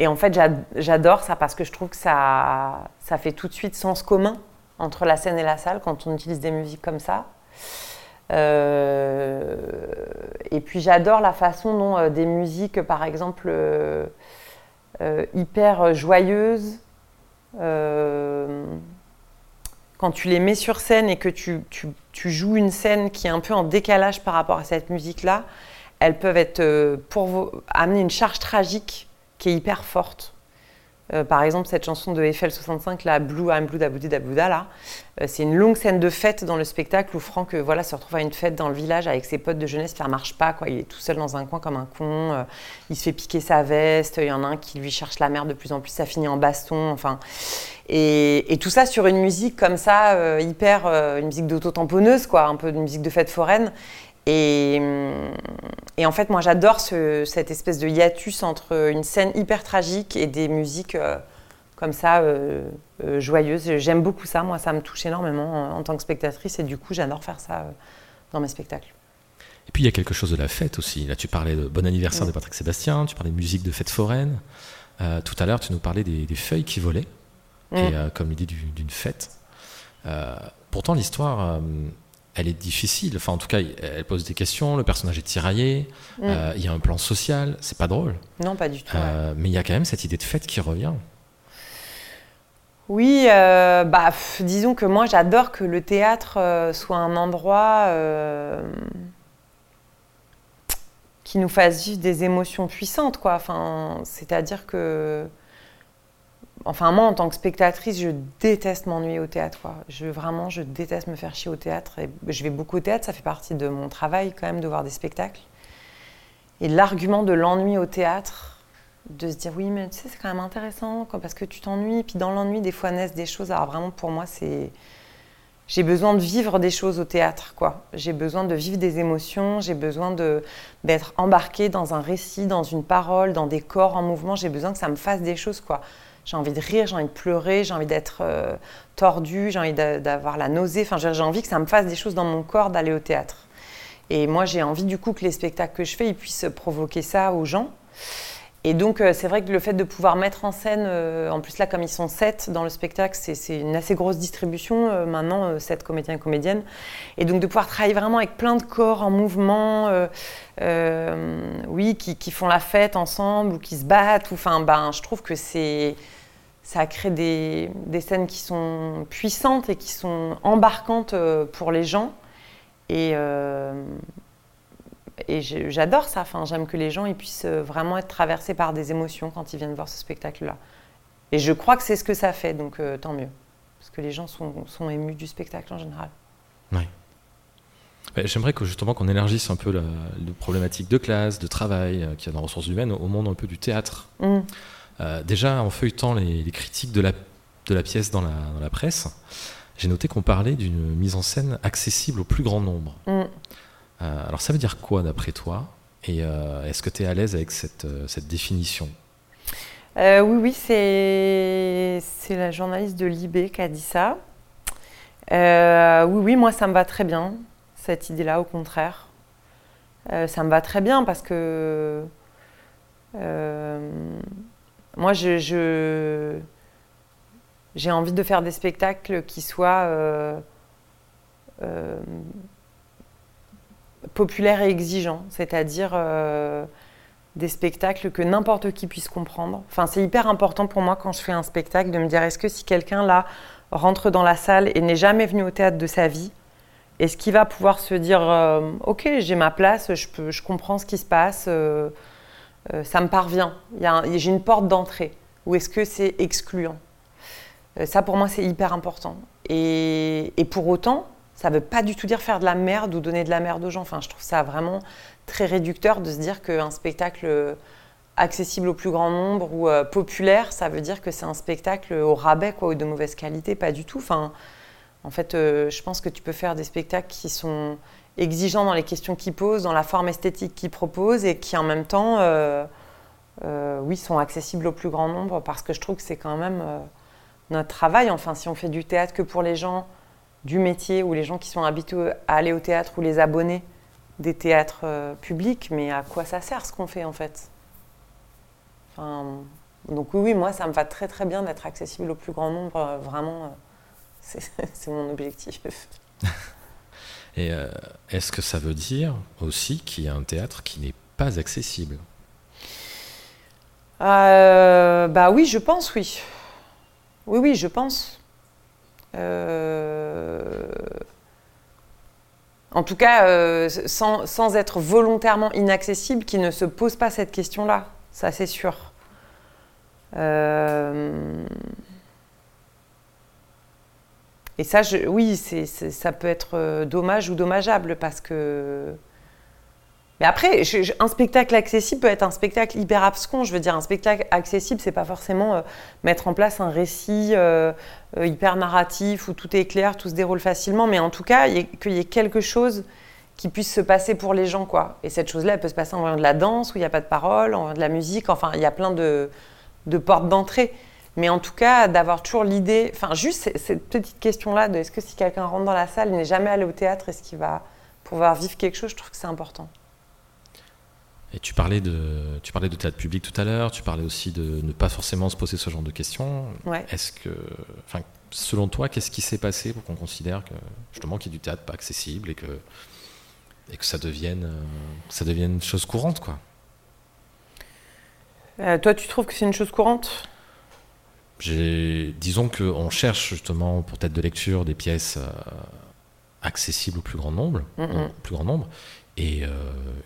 et en fait, j'adore ça parce que je trouve que ça, fait tout de suite sens commun entre la scène et la salle quand on utilise des musiques comme ça. Euh, et puis j'adore la façon dont euh, des musiques, par exemple, euh, hyper joyeuses, quand tu les mets sur scène et que tu, joues une scène qui est un peu en décalage par rapport à cette musique-là, elles peuvent être pour amener une charge tragique qui est hyper forte. Euh, par exemple, cette chanson de Eiffel 65, la Blue, I'm Blue, Daboudi, Dabouda, là, euh, c'est une longue scène de fête dans le spectacle où Franck euh, voilà, se retrouve à une fête dans le village avec ses potes de jeunesse, ça marche pas, quoi. il est tout seul dans un coin comme un con, il se fait piquer sa veste, il y en a un qui lui cherche la merde de plus en plus, ça finit en baston, enfin. Et, tout ça sur une musique comme ça, hyper, une musique d'auto-tamponneuse, quoi, un peu une musique de fête foraine. Et, et, en fait, moi, j'adore cette espèce de hiatus entre une scène hyper tragique et des musiques euh, comme ça, euh, euh, joyeuses. J'aime beaucoup ça. Moi, ça me touche énormément en, tant que spectatrice. Et du coup, j'adore faire ça dans mes spectacles. Et puis, il y a quelque chose de la fête aussi. Là, tu parlais de Bon anniversaire de Patrick Sébastien, tu parlais de musique de fête foraine. tout à l'heure, tu nous parlais des, feuilles qui volaient, et, comme l'idée d'une fête. pourtant, l'histoire elle est difficile. Enfin, en tout cas, elle pose des questions. Le personnage est tiraillé. Mm. Euh, il y a un plan social. C'est pas drôle. Non, pas du tout. Euh, mais il y a quand même cette idée de fête qui revient. Oui, euh, bah, disons que moi, j'adore que le théâtre soit un endroit qui nous fasse vivre des émotions puissantes, quoi. Enfin, c'est-à-dire que Enfin, moi, en tant que spectatrice, je déteste m'ennuyer au théâtre. Je, vraiment, je déteste me faire chier au théâtre. Et je vais beaucoup au théâtre, ça fait partie de mon travail quand même de voir des spectacles. Et l'argument de l'ennui au théâtre, de se dire oui, mais tu sais, c'est quand même intéressant parce que tu t'ennuies. Puis dans l'ennui, des fois naissent des choses. Alors vraiment, pour moi, c'est. J'ai besoin de vivre des choses au théâtre, quoi. J'ai besoin de vivre des émotions, j'ai besoin d'être embarqué dans un récit, dans une parole, dans des corps en mouvement. J'ai besoin que ça me fasse des choses, quoi. J'ai envie de rire, j'ai envie de pleurer, j'ai envie d'être euh, tordu, j'ai envie d'avoir la nausée. Enfin, j'ai envie que ça me fasse des choses dans mon corps d'aller au théâtre. Et moi, j'ai envie du coup que les spectacles que je fais, ils puissent provoquer ça aux gens. Et donc, euh, c'est vrai que le fait de pouvoir mettre en scène, euh, en plus là, comme ils sont sept dans le spectacle, c'est une assez grosse distribution, maintenant, sept comédiens et comédiennes. Et donc, de pouvoir travailler vraiment avec plein de corps en mouvement, oui, qui, font la fête ensemble ou qui se battent, enfin, ben, je trouve que c'est ça crée des, des, scènes qui sont puissantes et qui sont embarquantes euh, pour les gens. Et, euh, et j'adore ça. Enfin, J'aime que les gens ils puissent euh, vraiment être traversés par des émotions quand ils viennent voir ce spectacle-là. Et je crois que c'est ce que ça fait, donc tant mieux. Parce que les gens sont, sont, émus du spectacle en général. Oui. J'aimerais que justement qu'on élargisse un peu la, problématique de classe, de travail qu'il y a dans les ressources humaines au monde un peu du théâtre. Mm. déjà, en feuilletant les, critiques de la, de la pièce dans la, dans la presse, j'ai noté qu'on parlait d'une mise en scène accessible au plus grand nombre. Mm. alors ça veut dire quoi d'après toi? Et est-ce que tu es à l'aise avec cette, cette définition? Euh, oui, oui, c'est la journaliste de Libé qui a dit ça. Euh, oui, oui, moi ça me va très bien, cette idée-là, au contraire. Euh, ça me va très bien parce que moi, je, j'ai envie de faire des spectacles qui soient populaires et exigeants, c'est-à-dire des spectacles que n'importe qui puisse comprendre. Enfin, c'est hyper important pour moi quand je fais un spectacle de me dire est-ce que si quelqu'un là rentre dans la salle et n'est jamais venu au théâtre de sa vie, est-ce qu'il va pouvoir se dire euh, ok j'ai ma place, je comprends ce qui se passe, euh, euh, ça me parvient, j'ai une porte d'entrée ou est-ce que c'est excluant? Ça pour moi c'est hyper important. Et, pour autant, ça ne veut pas du tout dire faire de la merde ou donner de la merde aux gens. Enfin, je trouve ça vraiment très réducteur de se dire qu'un spectacle accessible au plus grand nombre ou euh, populaire, ça veut dire que c'est un spectacle au rabais ou de mauvaise qualité, pas du tout. Enfin, en fait, euh, je pense que tu peux faire des spectacles qui sont exigeants dans les questions qu'ils posent, dans la forme esthétique qu'ils proposent et qui en même temps, euh, oui, sont accessibles au plus grand nombre parce que je trouve que c'est quand même notre travail. Enfin, si on fait du théâtre que pour les gens du métier ou les gens qui sont habitués à aller au théâtre ou les abonnés, des théâtres euh, publics, mais à quoi ça sert ce qu'on fait en fait? Donc oui, oui, moi ça me va très très bien d'être accessible au plus grand nombre, euh, vraiment, euh, c'est (laughs) mon objectif. (laughs) Et est-ce que ça veut dire aussi qu'il y a un théâtre qui n'est pas accessible? Bah oui, je pense, oui. Oui, oui, je pense. Euh en tout cas, euh, sans, être volontairement inaccessible, qui ne se pose pas cette question-là. Ça, c'est sûr. Et ça, oui, ça peut être euh, dommage ou dommageable parce que mais après, un spectacle accessible peut être un spectacle hyper abscon. Je veux dire, un spectacle accessible, c'est pas forcément euh, mettre en place un récit euh, hyper narratif où tout est clair, tout se déroule facilement, mais en tout cas, qu'il y ait quelque chose qui puisse se passer pour les gens, quoi. Et cette chose-là, elle peut se passer en voyant de la danse où il n'y a pas de parole, en voyant de la musique. Enfin, il y a plein de, portes d'entrée. Mais en tout cas, d'avoir toujours l'idée, enfin, juste cette petite question-là de est-ce que si quelqu'un rentre dans la salle, n'est jamais allé au théâtre, est-ce qu'il va pouvoir vivre quelque chose Je trouve que c'est important. Et tu parlais de, tu parlais de théâtre public tout à l'heure, tu parlais aussi de ne pas forcément se poser ce genre de questions. Est-ce que, enfin, selon toi, qu'est-ce qui s'est passé pour qu'on considère que justement qu'il y a du théâtre pas accessible et que, et que ça devienne, euh, ça devienne une chose courante, quoi? Euh, Toi, tu trouves que c'est une chose courante? Disons qu'on cherche justement pour tête de lecture des pièces euh, accessibles au plus grand nombre, au plus grand nombre. Euh,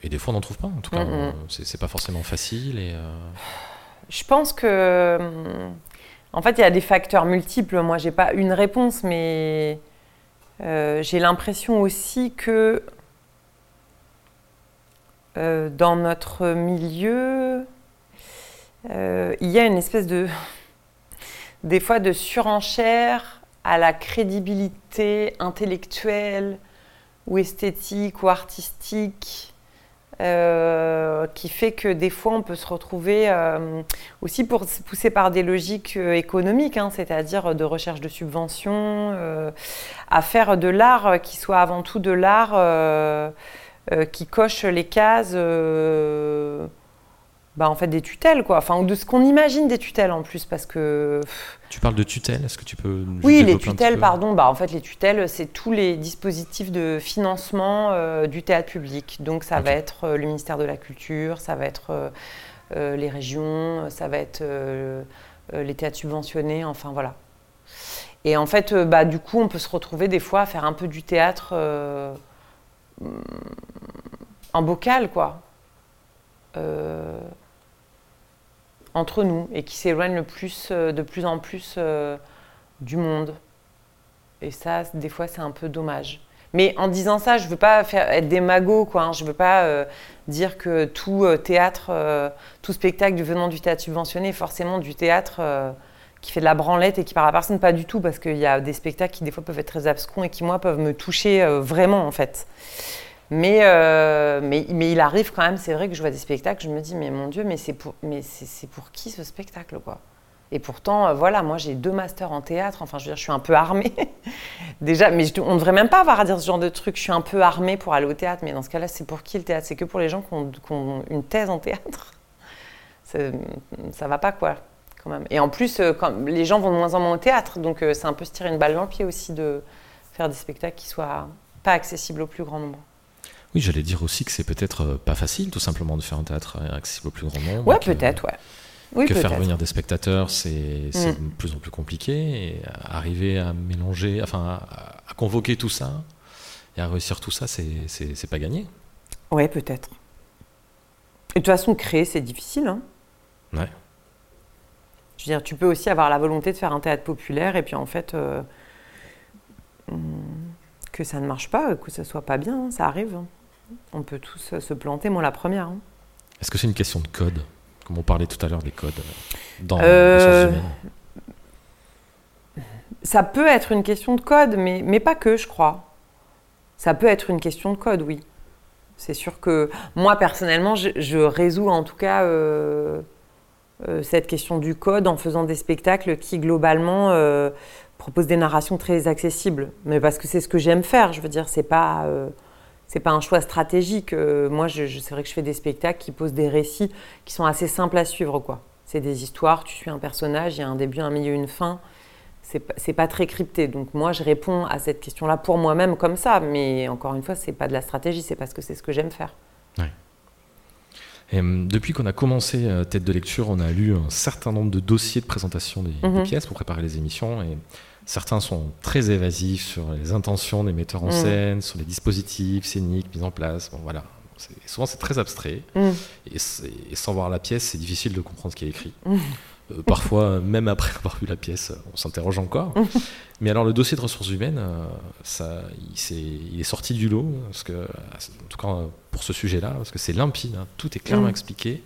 et, des fois, on n'en trouve pas. En tout cas, mm, c'est pas forcément facile. Et, euh, Je pense que. En fait, il y a des facteurs multiples. Moi, j'ai pas une réponse, mais j'ai l'impression aussi que dans notre milieu, il y a une espèce de. Des fois de surenchère à la crédibilité intellectuelle ou esthétique ou artistique euh, qui fait que des fois on peut se retrouver euh, aussi pour, poussé par des logiques euh, économiques, hein, c'est-à-dire de recherche de subventions, à faire de l'art qui soit avant tout de l'art qui coche les cases bah, en fait des tutelles quoi. Enfin de ce qu'on imagine des tutelles en plus parce que tu parles de tutelles est-ce que tu peux oui les tutelles pardon. Bah en fait les tutelles c'est tous les dispositifs de financement euh, du théâtre public. Donc ça va être euh, le ministère de la culture ça va être euh, les régions ça va être les théâtres subventionnés enfin voilà. Et en fait bah du coup on peut se retrouver des fois à faire un peu du théâtre en bocal quoi entre nous et qui s'éloignent le plus, euh, de plus en plus euh, du monde. Et ça, des fois, c'est un peu dommage. Mais en disant ça, je veux pas faire, être démago, quoi. Hein. Je veux pas euh, dire que tout théâtre, tout spectacle venant du théâtre subventionné est forcément du théâtre qui fait de la branlette et qui parle à personne. Pas du tout, parce qu'il y a des spectacles qui des fois peuvent être très abscons et qui moi peuvent me toucher vraiment en fait. Mais, mais, mais, il arrive quand même, c'est vrai que je vois des spectacles, je me dis, mais mon Dieu, mais c'est pour, mais c'est pour qui ce spectacle, quoi? Et pourtant, euh, voilà, moi j'ai deux masters en théâtre, enfin je veux dire, je suis un peu armée. (laughs) Déjà, mais on ne devrait même pas avoir à dire ce genre de truc, je suis un peu armée pour aller au théâtre, mais dans ce cas-là, c'est pour qui le théâtre? C'est que pour les gens qui ont, une thèse en théâtre. (laughs) Ça va pas, quoi, quand même. Et en plus, euh, les gens vont de moins en moins au théâtre, donc euh, c'est un peu se tirer une balle dans le pied aussi de faire des spectacles qui soient pas accessibles au plus grand nombre. Oui, j'allais dire aussi que c'est peut-être pas facile, tout simplement, de faire un théâtre accessible au plus grand nombre. Ouais, peut-être, ouais que faire venir des spectateurs, c'est mm. de plus en plus compliqué. Et arriver à mélanger, enfin, à, convoquer tout ça et à réussir tout ça, c'est pas gagné. Ouais, peut-être. Et de toute façon, créer, c'est difficile. Hein ouais. Je veux dire, tu peux aussi avoir la volonté de faire un théâtre populaire et puis en fait, euh, mm, que ça ne marche pas, que ça soit pas bien, hein, ça arrive. Hein. On peut tous se planter, moi la première. Est-ce que c'est une question de code? Comme on parlait tout à l'heure des codes euh, dans euh, Ça peut être une question de code, mais, mais pas que, je crois. Ça peut être une question de code, oui. C'est sûr que moi, personnellement, je, résous en tout cas euh, cette question du code en faisant des spectacles qui, globalement, proposent des narrations très accessibles. Mais parce que c'est ce que j'aime faire, je veux dire, c'est pas c'est pas un choix stratégique. Euh, moi, je, c'est vrai que je fais des spectacles qui posent des récits qui sont assez simples à suivre, quoi. C'est des histoires, tu suis un personnage, il y a un début, un milieu, une fin. C'est, c'est pas très crypté. Donc moi, je réponds à cette question-là pour moi-même comme ça. Mais encore une fois, c'est pas de la stratégie, c'est parce que c'est ce que j'aime faire. Et, hum, depuis qu'on a commencé euh, Tête de lecture, on a lu un certain nombre de dossiers de présentation des, des mhm. pièces pour préparer les émissions. Et Certains sont très évasifs sur les intentions des metteurs en mm. scène, sur les dispositifs scéniques mis en place. Bon, voilà. Souvent, c'est très abstrait. Mm. Et, sans voir la pièce, c'est difficile de comprendre ce qui est écrit. Mm. Euh, parfois, (laughs) même après avoir vu la pièce, on s'interroge encore. Mais alors, le dossier de ressources humaines, euh, ça, il, est, il, est, sorti du lot, parce que, en tout cas pour ce sujet-là, parce que c'est limpide, hein. tout est clairement expliqué.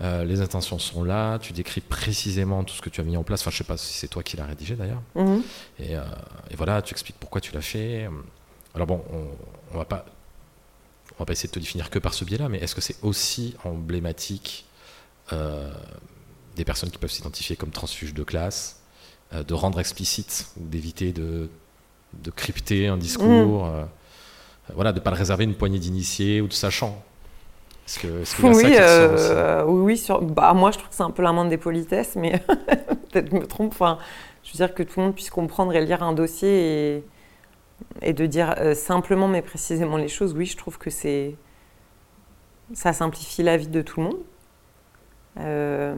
Euh, les intentions sont là, tu décris précisément tout ce que tu as mis en place. Enfin, je sais pas si c'est toi qui l'as rédigé d'ailleurs. Mhm. Euh, et, voilà, tu expliques pourquoi tu l'as fait. Alors bon, on, va pas, on va pas essayer de te définir que par ce biais-là, mais est-ce que c'est aussi emblématique euh, des personnes qui peuvent s'identifier comme transfuges de classe, de rendre explicite ou d'éviter de, de, crypter un discours, mhm. voilà, de pas le réserver une poignée d'initiés ou de sachants oui, euh, oui, sur... bah, moi je trouve que c'est un peu la main des politesses, mais (laughs) peut-être que je me trompe. Enfin, je veux dire que tout le monde puisse comprendre et lire un dossier et, et de dire euh, simplement mais précisément les choses. Oui, je trouve que c'est ça simplifie la vie de tout le monde. Euh,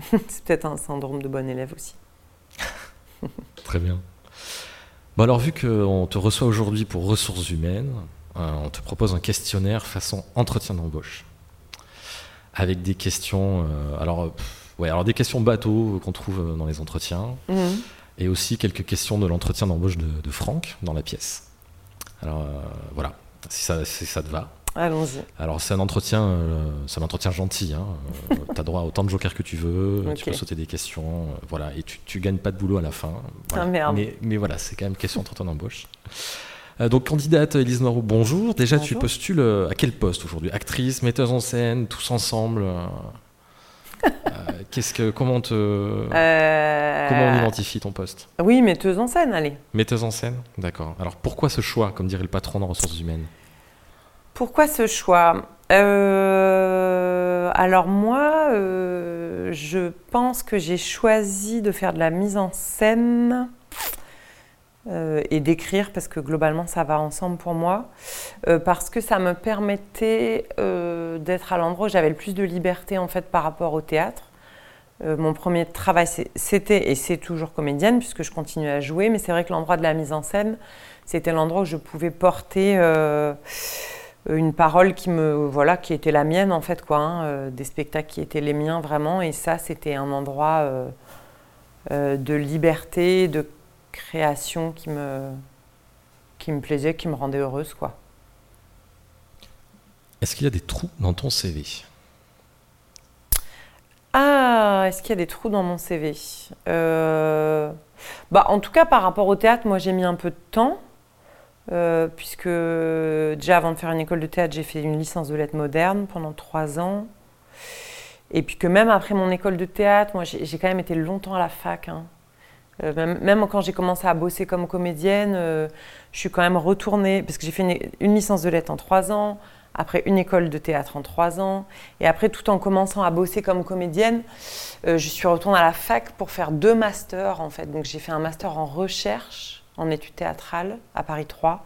(laughs) c'est peut-être un syndrome de bon élève aussi. Très bien. Bon alors vu qu'on te reçoit aujourd'hui pour ressources humaines, on te propose un questionnaire façon entretien d'embauche. Avec des questions. Euh, alors, ouais, alors des questions bateaux qu'on trouve dans les entretiens. Mhm. Et aussi quelques questions de l'entretien d'embauche de, Franck dans la pièce. Alors, euh, voilà, si ça, ça te va. Allons-y. Alors c'est un entretien, c'est un entretien gentil. Hein. tu as droit à autant de jokers que tu veux. Tu peux sauter des questions, voilà. Et tu, tu gagnes pas de boulot à la fin. Ah, merde. Mais, mais, voilà, c'est quand même question d'entretien d'embauche. Euh, donc candidate Elise Noirot, bonjour. Déjà, tu postules euh, à quel poste aujourd'hui? Actrice, metteuse en scène, tous ensemble euh, (laughs) Qu'est-ce que comment te comment on identifie ton poste? Oui, metteuse en scène, allez. Metteuse en scène, d'accord. Alors pourquoi ce choix, comme dirait le patron dans ressources humaines? Pourquoi ce choix? Alors moi, je pense que j'ai choisi de faire de la mise en scène euh, et d'écrire parce que globalement ça va ensemble pour moi euh, parce que ça me permettait euh, d'être à l'endroit où j'avais le plus de liberté en fait par rapport au théâtre. mon premier travail c'était et c'est toujours comédienne puisque je continue à jouer mais c'est vrai que l'endroit de la mise en scène c'était l'endroit où je pouvais porter une parole qui me voilà qui était la mienne en fait quoi hein, des spectacles qui étaient les miens vraiment et ça c'était un endroit de liberté de création qui me, qui me plaisait, qui me rendait heureuse. quoi. Est-ce qu'il y a des trous dans ton CV Ah, est-ce qu'il y a des trous dans mon CV euh, bah, En tout cas, par rapport au théâtre, moi j'ai mis un peu de temps. Euh, puisque déjà avant de faire une école de théâtre, j'ai fait une licence de lettres modernes pendant trois ans. Et puis que même après mon école de théâtre, moi j'ai quand même été longtemps à la fac. Hein. Euh, même, quand j'ai commencé à bosser comme comédienne, euh, je suis quand même retournée, parce que j'ai fait une, licence de lettres en trois ans, après une école de théâtre en trois ans, et après tout en commençant à bosser comme comédienne, je suis retournée à la fac pour faire deux masters en fait. Donc j'ai fait un master en recherche en études théâtrales à Paris 3.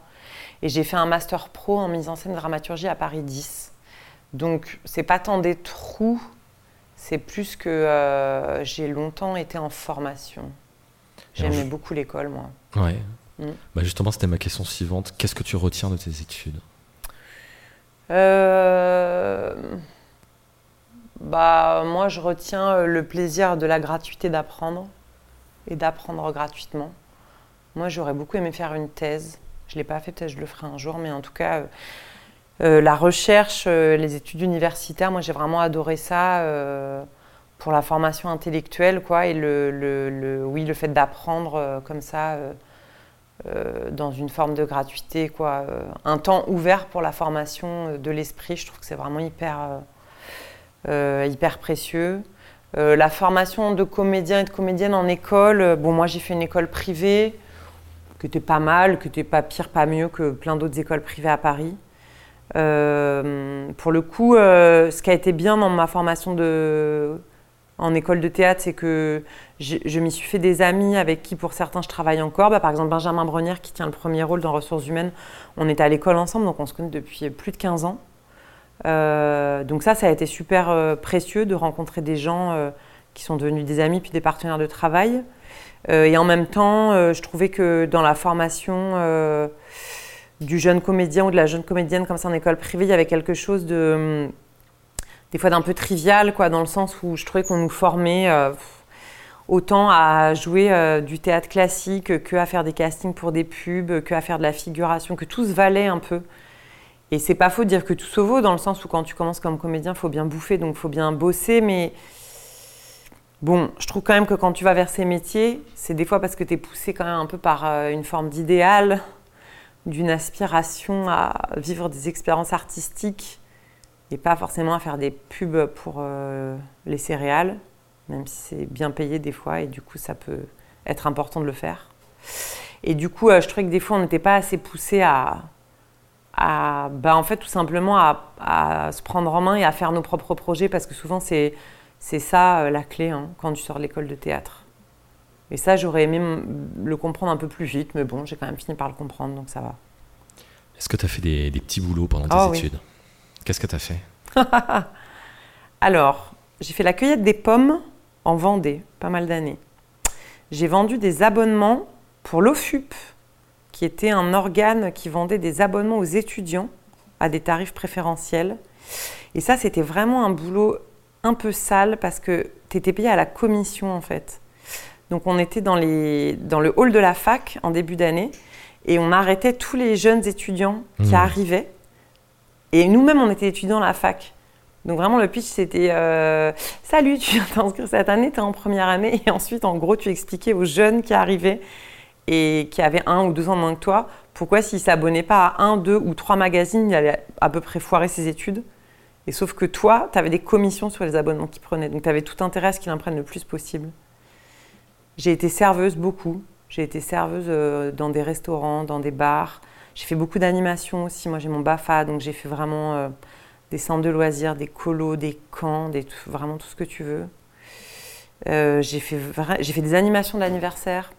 Et j'ai fait un master pro en mise en scène dramaturgie à Paris 10. Donc c'est pas tant des trous, c'est plus que euh, j'ai longtemps été en formation. J'aimais beaucoup l'école, moi. Ouais. Mm. Bah justement, c'était ma question suivante. Qu'est-ce que tu retiens de tes études? Euh, bah, Moi, je retiens le plaisir de la gratuité d'apprendre et d'apprendre gratuitement. Moi, j'aurais beaucoup aimé faire une thèse. Je ne l'ai pas fait, peut-être je le ferai un jour, mais en tout cas, euh, euh, la recherche, euh, les études universitaires, moi j'ai vraiment adoré ça pour la formation intellectuelle, quoi, et le, oui, le fait d'apprendre comme ça dans une forme de gratuité, quoi. un temps ouvert pour la formation de l'esprit, je trouve que c'est vraiment hyper, hyper précieux. la formation de comédien et de comédienne en école, bon, moi j'ai fait une école privée que était pas mal, que était pas pire, pas mieux que plein d'autres écoles privées à Paris. Euh, pour le coup, euh, ce qui a été bien dans ma formation de, en école de théâtre, c'est que je, m'y suis fait des amis avec qui, pour certains, je travaille encore. Bah, par exemple, Benjamin Brenière, qui tient le premier rôle dans Ressources Humaines, on était à l'école ensemble, donc on se connaît depuis plus de 15 ans. Euh, donc ça, ça a été super précieux de rencontrer des gens qui sont devenus des amis puis des partenaires de travail. Euh, et en même temps, euh, je trouvais que dans la formation euh, du jeune comédien ou de la jeune comédienne, comme ça en école privée, il y avait quelque chose de hum, des fois d'un peu trivial, quoi, dans le sens où je trouvais qu'on nous formait autant à jouer du théâtre classique que à faire des castings pour des pubs, que à faire de la figuration, que tout se valait un peu. Et c'est pas faux de dire que tout se vaut, dans le sens où quand tu commences comme comédien, faut bien bouffer, donc faut bien bosser, mais Bon, je trouve quand même que quand tu vas vers ces métiers, c'est des fois parce que tu es poussé quand même un peu par euh, une forme d'idéal, d'une aspiration à vivre des expériences artistiques et pas forcément à faire des pubs pour euh, les céréales, même si c'est bien payé des fois et du coup ça peut être important de le faire. Et du coup, euh, je trouvais que des fois on n'était pas assez poussé à, à bah, en fait tout simplement à, à se prendre en main et à faire nos propres projets parce que souvent c'est c'est ça euh, la clé hein, quand tu sors de l'école de théâtre. Et ça, j'aurais aimé le comprendre un peu plus vite, mais bon, j'ai quand même fini par le comprendre, donc ça va. Est-ce que tu as fait des, petits boulots pendant tes ah études? Qu'est-ce que tu as fait? (laughs) Alors, j'ai fait la cueillette des pommes en Vendée, pas mal d'années. J'ai vendu des abonnements pour l'OFUP, qui était un organe qui vendait des abonnements aux étudiants à des tarifs préférentiels. Et ça, c'était vraiment un boulot un peu sale parce que tu étais payé à la commission en fait. Donc on était dans, les, dans le hall de la fac en début d'année et on arrêtait tous les jeunes étudiants qui mmh. arrivaient. Et nous-mêmes, on était étudiants à la fac. Donc vraiment, le pitch, c'était euh, Salut, tu viens t'inscrire cette année, tu es en première année. Et ensuite, en gros, tu expliquais aux jeunes qui arrivaient et qui avaient un ou deux ans de moins que toi, pourquoi s'ils s'abonnaient pas à un, deux ou trois magazines, il allait à peu près foirer ses études. Et sauf que toi, tu avais des commissions sur les abonnements qu'ils prenaient. Donc tu avais tout intérêt à ce qu'ils en prennent le plus possible. J'ai été serveuse beaucoup. J'ai été serveuse euh, dans des restaurants, dans des bars. J'ai fait beaucoup d'animation aussi. Moi, j'ai mon BAFA, donc j'ai fait vraiment euh, des centres de loisirs, des colos, des camps, des, vraiment tout ce que tu veux. Euh, j'ai fait, fait des animations d'anniversaire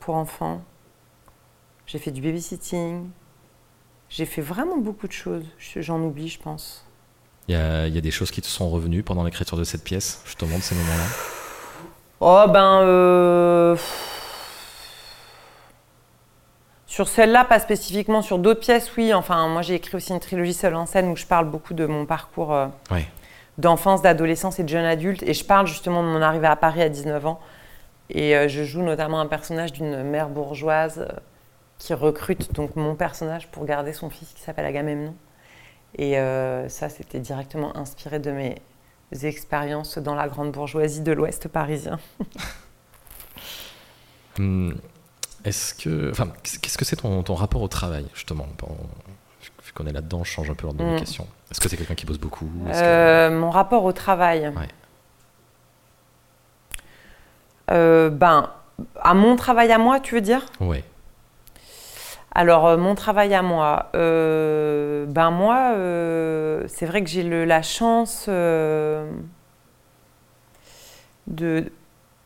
pour enfants. J'ai fait du babysitting. J'ai fait vraiment beaucoup de choses. J'en oublie, je pense. Il y, a, des choses qui te sont revenues pendant l'écriture de cette pièce, Je te justement, ces moments-là Oh ben... Euh, sur celle-là, pas spécifiquement. Sur d'autres pièces, oui. Enfin, moi, j'ai écrit aussi une trilogie seule en scène où je parle beaucoup de mon parcours euh, d'enfance, d'adolescence et de jeune adulte. Et je parle justement de mon arrivée à Paris à 19 ans. Et euh, je joue notamment un personnage d'une mère bourgeoise euh, qui recrute donc mon personnage pour garder son fils qui s'appelle Agamemnon. Et ça, c'était directement inspiré de mes expériences dans la grande bourgeoisie de l'Ouest parisien. Hum, est-ce que, enfin, qu'est-ce que c'est ton, ton, rapport au travail justement Vu qu'on est là-dedans, je change un peu l'ordre de mes mmh. questions. Est-ce que c'est quelqu'un qui bosse beaucoup Mon rapport au travail. Ouais. Euh, ben, à mon travail à moi, tu veux dire? Oui. Alors, euh, mon travail à moi, euh, ben moi, c'est vrai que j'ai la chance de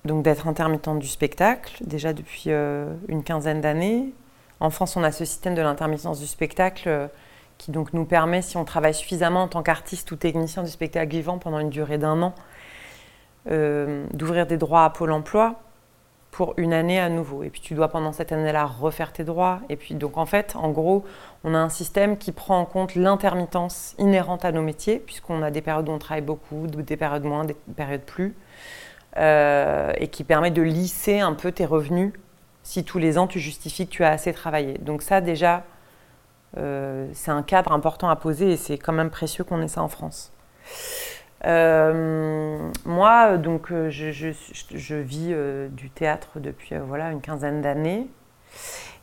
donc d'être intermittente du spectacle déjà depuis une quinzaine d'années. En France, on a ce système de l'intermittence du spectacle qui donc nous permet, si on travaille suffisamment en tant qu'artiste ou technicien du spectacle vivant pendant une durée d'un an, euh, d'ouvrir des droits à Pôle emploi pour une année à nouveau. Et puis tu dois pendant cette année-là refaire tes droits. Et puis donc en fait, en gros, on a un système qui prend en compte l'intermittence inhérente à nos métiers, puisqu'on a des périodes où on travaille beaucoup, des périodes moins, des périodes plus, euh, et qui permet de lisser un peu tes revenus si tous les ans tu justifies que tu as assez travaillé. Donc ça déjà, euh, c'est un cadre important à poser et c'est quand même précieux qu'on ait ça en France. Euh, moi, donc, je, vis du théâtre depuis voilà, une quinzaine d'années.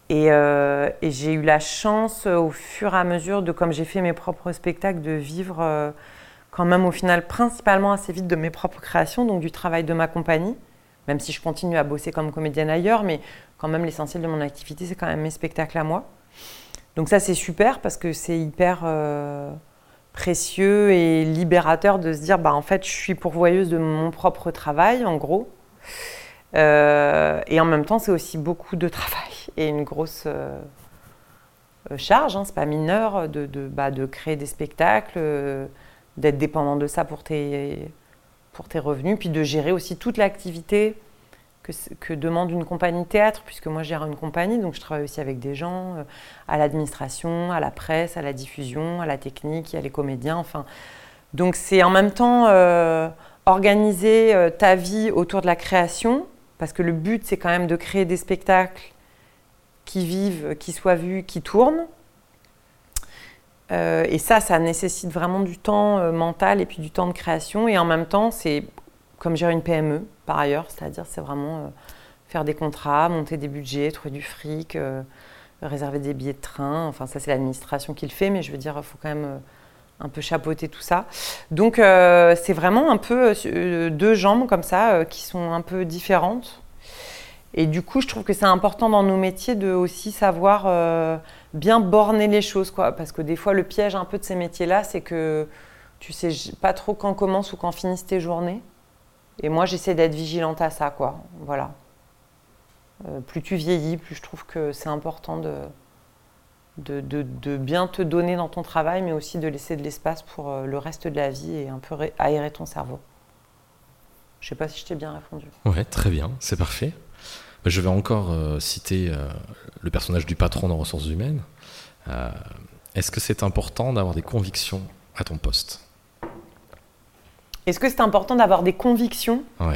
Et j'ai eu la chance, au fur et à mesure de comme j'ai fait mes propres spectacles, de vivre quand même au final principalement assez vite de mes propres créations, donc du travail de ma compagnie, même si je continue à bosser comme comédienne ailleurs, mais quand même l'essentiel de mon activité, c'est quand même mes spectacles à moi. Donc ça, c'est super parce que c'est hyper précieux et libérateur de se dire bah en fait je suis pourvoyeuse de mon propre travail en gros euh, et en même temps c'est aussi beaucoup de travail et une grosse euh, charge hein, c'est pas mineur de, de, bah, de, créer des spectacles euh, d'être dépendant de ça pour tes tes revenus puis de gérer aussi toute l'activité que, demande une compagnie théâtre, puisque moi je gère une compagnie, donc je travaille aussi avec des gens, euh, à l'administration, à la presse, à la diffusion, à la technique, à les comédiens, enfin. Donc c'est en même temps euh, organiser euh, ta vie autour de la création, parce que le but c'est quand même de créer des spectacles qui vivent, qui soient vus, qui tournent. Et ça, ça nécessite vraiment du temps mental et puis du temps de création. Et en même temps, c'est comme gérer une PME par ailleurs, c'est-à-dire c'est vraiment euh, faire des contrats, monter des budgets, trouver du fric, euh, réserver des billets de train. Enfin, ça c'est l'administration qui le fait, mais je veux dire, il faut quand même euh, un peu chapeauter tout ça. Donc c'est vraiment un peu deux jambes comme ça qui sont un peu différentes. Et du coup, je trouve que c'est important dans nos métiers de aussi savoir bien borner les choses, quoi. Parce que des fois, le piège un peu de ces métiers-là, c'est que tu sais pas trop quand commencent ou quand finissent tes journées. Et moi, j'essaie d'être vigilante à ça, quoi. Voilà. Euh, plus tu vieillis, plus je trouve que c'est important de, de, de, bien te donner dans ton travail, mais aussi de laisser de l'espace pour euh, le reste de la vie et un peu aérer ton cerveau. Je sais pas si je t'ai bien répondu. Ouais, très bien, c'est parfait. Je vais encore euh, citer le personnage du patron dans ressources humaines. Est-ce que c'est important d'avoir des convictions à ton poste? Est-ce que c'est important d'avoir des convictions? Oui.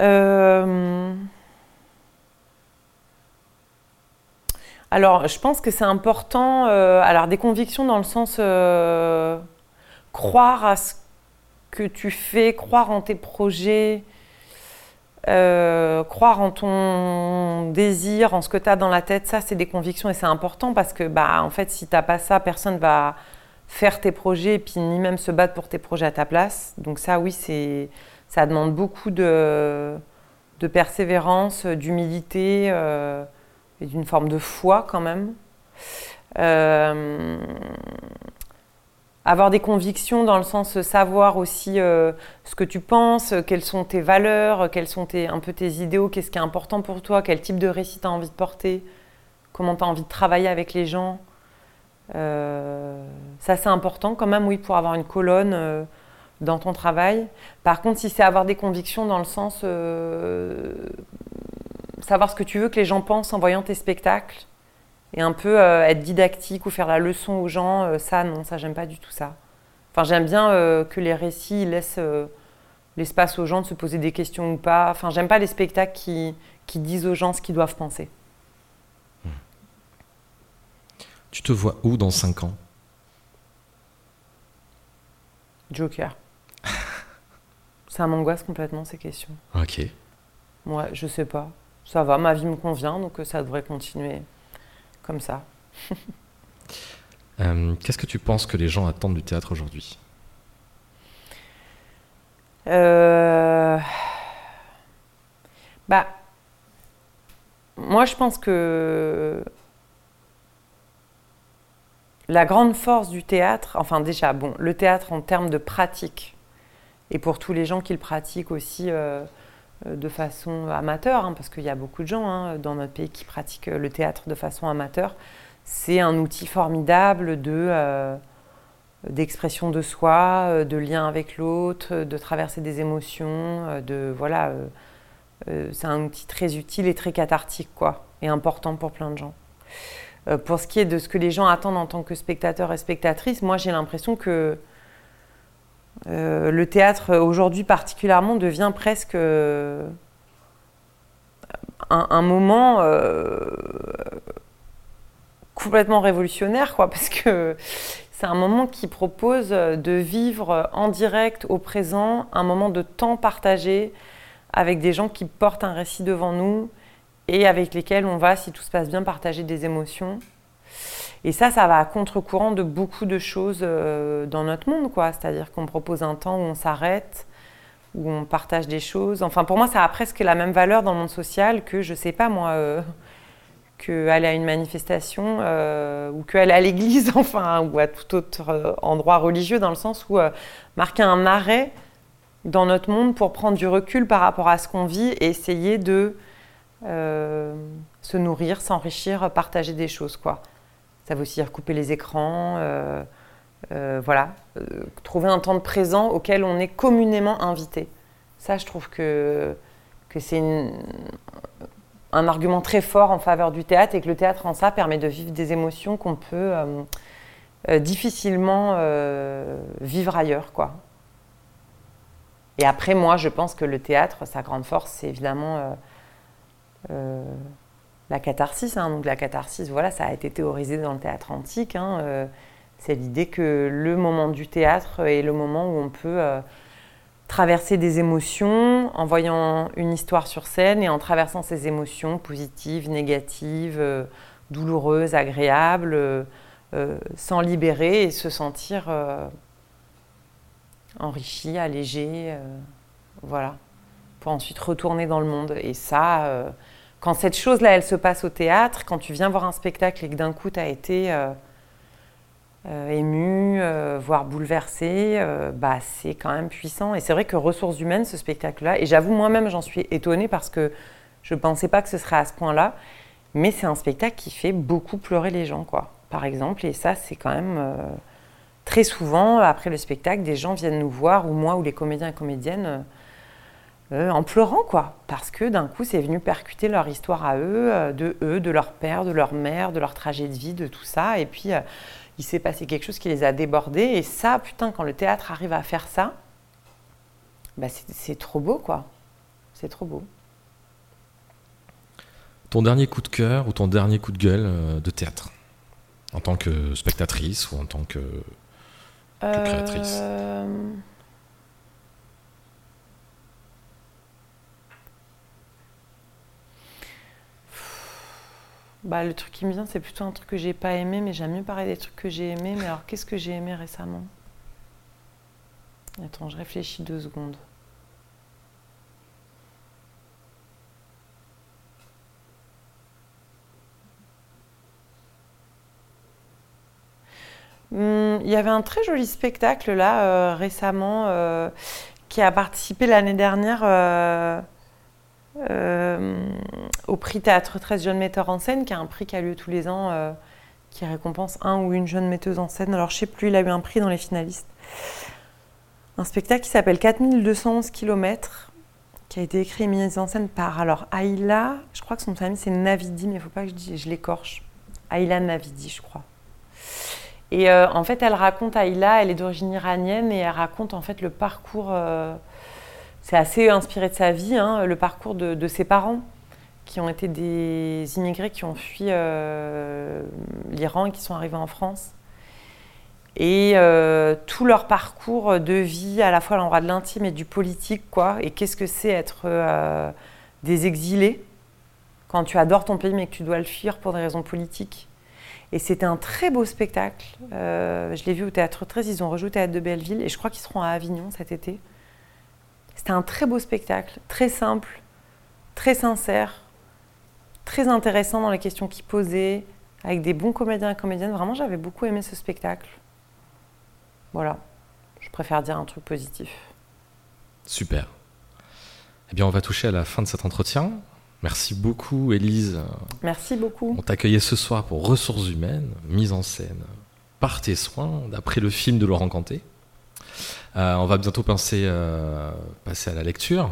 Euh, alors, je pense que c'est important. Euh, alors, des convictions dans le sens euh, croire à ce que tu fais, croire en tes projets, croire en ton désir, en ce que tu as dans la tête. Ça, c'est des convictions et c'est important parce que, bah, en fait, si tu n'as pas ça, personne va faire tes projets et puis ni même se battre pour tes projets à ta place. Donc ça, oui, c'est, ça demande beaucoup de, de persévérance, d'humilité euh, et d'une forme de foi quand même. Euh, avoir des convictions dans le sens savoir aussi euh, ce que tu penses, quelles sont tes valeurs, quels sont un peu tes idéaux, qu'est-ce qui est important pour toi, quel type de récit tu as envie de porter, comment tu as envie de travailler avec les gens. Euh, ça, c'est important quand même, oui, pour avoir une colonne euh, dans ton travail. Par contre, si c'est avoir des convictions dans le sens euh, savoir ce que tu veux que les gens pensent en voyant tes spectacles et un peu être didactique ou faire la leçon aux gens, ça, non, ça, j'aime pas du tout ça. Enfin, j'aime bien que les récits laissent l'espace aux gens de se poser des questions ou pas. Enfin, j'aime pas les spectacles qui, qui disent aux gens ce qu'ils doivent penser. Tu te vois où dans 5 ans? Joker. (laughs) Ça m'angoisse complètement ces questions. Ok. Ouais, je sais pas. Ça va, ma vie me convient, donc euh, ça devrait continuer comme ça. (laughs) Euh, Qu'est-ce que tu penses que les gens attendent du théâtre aujourd'hui? Euh, Bah, moi je pense que la grande force du théâtre, enfin déjà, bon, le théâtre en termes de pratique, et pour tous les gens qui le pratiquent aussi euh, euh, de façon amateur, hein, parce qu'il y a beaucoup de gens hein, dans notre pays qui pratiquent le théâtre de façon amateur, c'est un outil formidable de... euh, d'expression de soi, euh, de lien avec l'autre, euh, de traverser des émotions, euh, de voilà, euh, euh, c'est un outil très utile et très cathartique quoi, et important pour plein de gens. Euh, pour ce qui est de ce que les gens attendent en tant que spectateurs et spectatrices, moi j'ai l'impression que euh, le théâtre aujourd'hui particulièrement devient presque euh, un, moment euh, complètement révolutionnaire quoi, (laughs) parce que c'est un moment qui propose de vivre en direct au présent, un moment de temps partagé avec des gens qui portent un récit devant nous et avec lesquels on va, si tout se passe bien, partager des émotions. Et ça, ça va à contre-courant de beaucoup de choses euh, dans notre monde, quoi. C'est-à-dire qu'on propose un temps où on s'arrête, où on partage des choses. Enfin, pour moi, ça a presque la même valeur dans le monde social que, je sais pas moi, euh, (laughs) qu'aller à une manifestation euh, ou qu'aller à l'église, (laughs) enfin, ou à tout autre euh, endroit religieux, dans le sens où marquer un arrêt dans notre monde pour prendre du recul par rapport à ce qu'on vit et essayer de se nourrir, s'enrichir, partager des choses, quoi. Ça veut aussi dire couper les écrans, euh, euh, voilà, Euh, trouver un temps de présent auquel on est communément invité. Ça, je trouve que, que c'est un argument très fort en faveur du théâtre et que le théâtre en ça permet de vivre des émotions qu'on peut difficilement vivre ailleurs, quoi. Et après, moi, je pense que le théâtre, sa grande force, c'est évidemment la catharsis. hein. Donc la catharsis, voilà, ça a été théorisé dans le théâtre antique. hein. Euh, c'est l'idée que le moment du théâtre est le moment où on peut euh, traverser des émotions en voyant une histoire sur scène et en traversant ces émotions positives, négatives, euh, douloureuses, agréables, s'en libérer et se sentir enrichi, allégé, voilà, pour ensuite retourner dans le monde. Et ça, quand cette chose-là, elle se passe au théâtre, quand tu viens voir un spectacle et que d'un coup, tu as été euh, euh, ému, euh, voire bouleversé, bah, c'est quand même puissant. Et c'est vrai que ressources humaines, ce spectacle-là, et j'avoue moi-même, j'en suis étonnée parce que je ne pensais pas que ce serait à ce point-là, mais c'est un spectacle qui fait beaucoup pleurer les gens, quoi, par exemple. Et ça, c'est quand même très souvent, après le spectacle, des gens viennent nous voir, ou moi, ou les comédiens et comédiennes, euh, en pleurant, quoi, parce que d'un coup, c'est venu percuter leur histoire à eux, euh, de eux, de leur père, de leur mère, de leur trajet de vie, de tout ça. Et puis, euh, il s'est passé quelque chose qui les a débordés. Et ça, putain, quand le théâtre arrive à faire ça, bah, c'est trop beau, quoi. C'est trop beau. Ton dernier coup de cœur ou ton dernier coup de gueule de théâtre? En tant que spectatrice ou en tant que... Que créatrice? Bah, le truc qui me vient, c'est plutôt un truc que j'ai pas aimé, mais j'aime mieux parler des trucs que j'ai aimés. Mais alors, qu'est-ce que j'ai aimé récemment? Attends, je réfléchis deux secondes. Hum, Il y avait un très joli spectacle là euh, récemment euh, qui a participé l'année dernière euh, au prix Théâtre 13 Jeunes Metteurs en Scène, qui est un prix qui a lieu tous les ans, euh, qui récompense un ou une jeune metteuse en scène. Alors je sais plus, il a eu un prix dans les finalistes. Un spectacle qui s'appelle 4211 km, qui a été écrit et mis en scène par alors Aïla, je crois que son famille c'est Navidi, mais il faut pas que je, l'écorche. Aïla Navidi, je crois. Et euh, en fait, elle raconte Aïla, elle est d'origine iranienne et elle raconte en fait le parcours euh, c'est assez inspiré de sa vie, hein, le parcours de, ses parents, qui ont été des immigrés qui ont fui euh, l'Iran et qui sont arrivés en France. Et euh, tout leur parcours de vie, à la fois à l'endroit de l'intime et du politique, quoi. Et qu'est-ce que c'est être euh, des exilés quand tu adores ton pays mais que tu dois le fuir pour des raisons politiques. Et c'était un très beau spectacle. je l'ai vu au Théâtre 13, ils ont rejoué Théâtre de Belleville et je crois qu'ils seront à Avignon cet été. C'était un très beau spectacle, très simple, très sincère, très intéressant dans les questions qu'il posait, avec des bons comédiens et comédiennes. Vraiment, j'avais beaucoup aimé ce spectacle. Voilà, je préfère dire un truc positif. Super. Eh bien, on va toucher à la fin de cet entretien. Merci beaucoup, Élise. Merci beaucoup. On t'accueillait ce soir pour Ressources humaines, mise en scène par tes soins, d'après le film de Laurent Canté. Euh, on va bientôt penser, euh, passer à la lecture.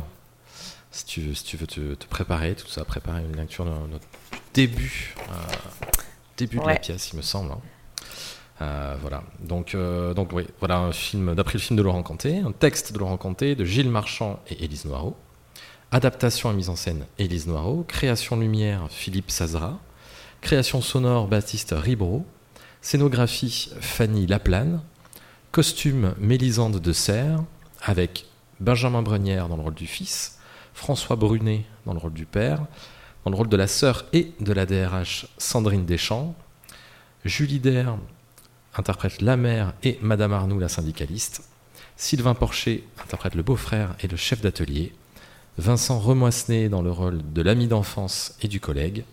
Si tu veux, si tu veux te, préparer, tout ça, préparer une lecture de notre début, euh, début de la pièce, il me semble. Hein. voilà. Donc, donc oui, voilà un film d'après le film de Laurent Canté, un texte de Laurent Canté, de Gilles Marchand et Élise Noireau. Adaptation et mise en scène Élise Noireau. Création lumière Philippe Sazra. Création sonore Baptiste Ribro. Scénographie Fanny Laplane. Costume Mélisande de Serre, avec Benjamin Brenière dans le rôle du fils, François Brunet dans le rôle du père, dans le rôle de la sœur et de la DRH Sandrine Deschamps, Julie Der interprète la mère et Madame Arnoux la syndicaliste, Sylvain Porcher interprète le beau-frère et le chef d'atelier, Vincent Remoissenet dans le rôle de l'ami d'enfance et du collègue,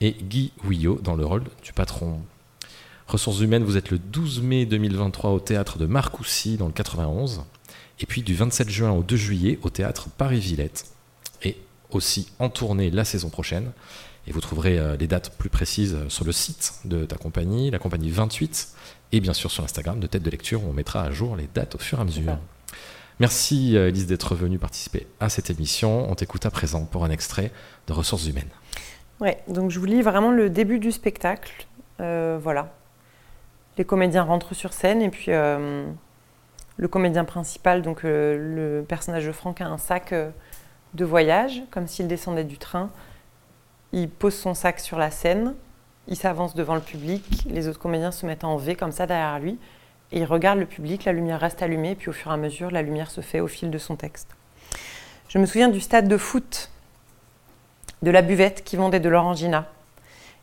et Guy Ouillot dans le rôle du patron. Ressources humaines, vous êtes le 12 mai 2023 au théâtre de Marcoussis dans le 91, et puis du 27 juin au 2 juillet au théâtre Paris-Villette, et aussi en tournée la saison prochaine. Et vous trouverez euh, les dates plus précises sur le site de ta compagnie, la compagnie 28, et bien sûr sur l'Instagram de Tête de Lecture où on mettra à jour les dates au fur et à mesure. Merci euh, Elise d'être venue participer à cette émission. On t'écoute à présent pour un extrait de Ressources humaines. Ouais, donc je vous lis vraiment le début du spectacle. Euh, voilà, les comédiens rentrent sur scène et puis euh, le comédien principal, donc euh, le personnage de Franck, a un sac euh, de voyage, comme s'il descendait du train. Il pose son sac sur la scène, il s'avance devant le public, les autres comédiens se mettent en V comme ça derrière lui, et il regarde le public, la lumière reste allumée, puis au fur et à mesure, la lumière se fait au fil de son texte. Je me souviens du stade de foot, de la buvette qui vendait de l'orangina,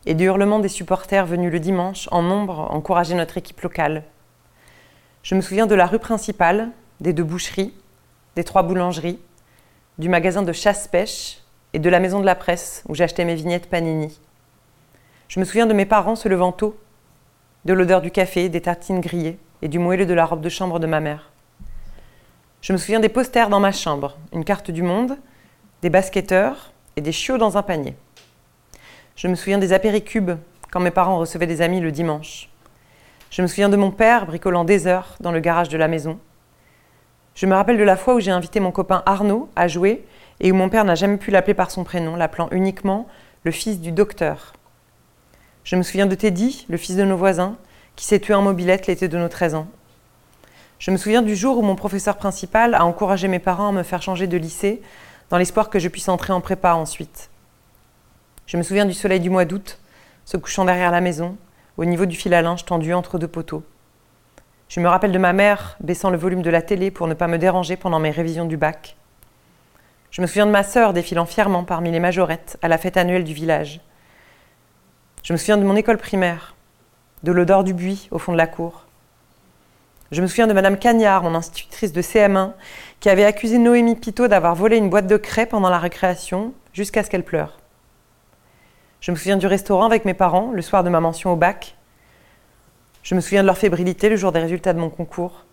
et du hurlement des supporters venus le dimanche en nombre encourager notre équipe locale. Je me souviens de la rue principale, des deux boucheries, des trois boulangeries, du magasin de chasse-pêche et de la maison de la presse où j'achetais mes vignettes Panini. Je me souviens de mes parents se levant tôt, de l'odeur du café, des tartines grillées et du moelleux de la robe de chambre de ma mère. Je me souviens des posters dans ma chambre, une carte du monde, des basketteurs et des chiots dans un panier. Je me souviens des apéricubes quand mes parents recevaient des amis le dimanche. Je me souviens de mon père bricolant des heures dans le garage de la maison. Je me rappelle de la fois où j'ai invité mon copain Arnaud à jouer et où mon père n'a jamais pu l'appeler par son prénom, l'appelant uniquement le fils du docteur. Je me souviens de Teddy, le fils de nos voisins, qui s'est tué en mobilette l'été de nos 13 ans. Je me souviens du jour où mon professeur principal a encouragé mes parents à me faire changer de lycée dans l'espoir que je puisse entrer en prépa ensuite. Je me souviens du soleil du mois d'août, se couchant derrière la maison, au niveau du fil à linge tendu entre deux poteaux. Je me rappelle de ma mère baissant le volume de la télé pour ne pas me déranger pendant mes révisions du bac. Je me souviens de ma sœur défilant fièrement parmi les majorettes à la fête annuelle du village. Je me souviens de mon école primaire, de l'odeur du buis au fond de la cour. Je me souviens de Madame Cagnard, mon institutrice de CM1, qui avait accusé Noémie Pitot d'avoir volé une boîte de craie pendant la récréation jusqu'à ce qu'elle pleure. Je me souviens du restaurant avec mes parents le soir de ma mention au bac. Je me souviens de leur fébrilité le jour des résultats de mon concours.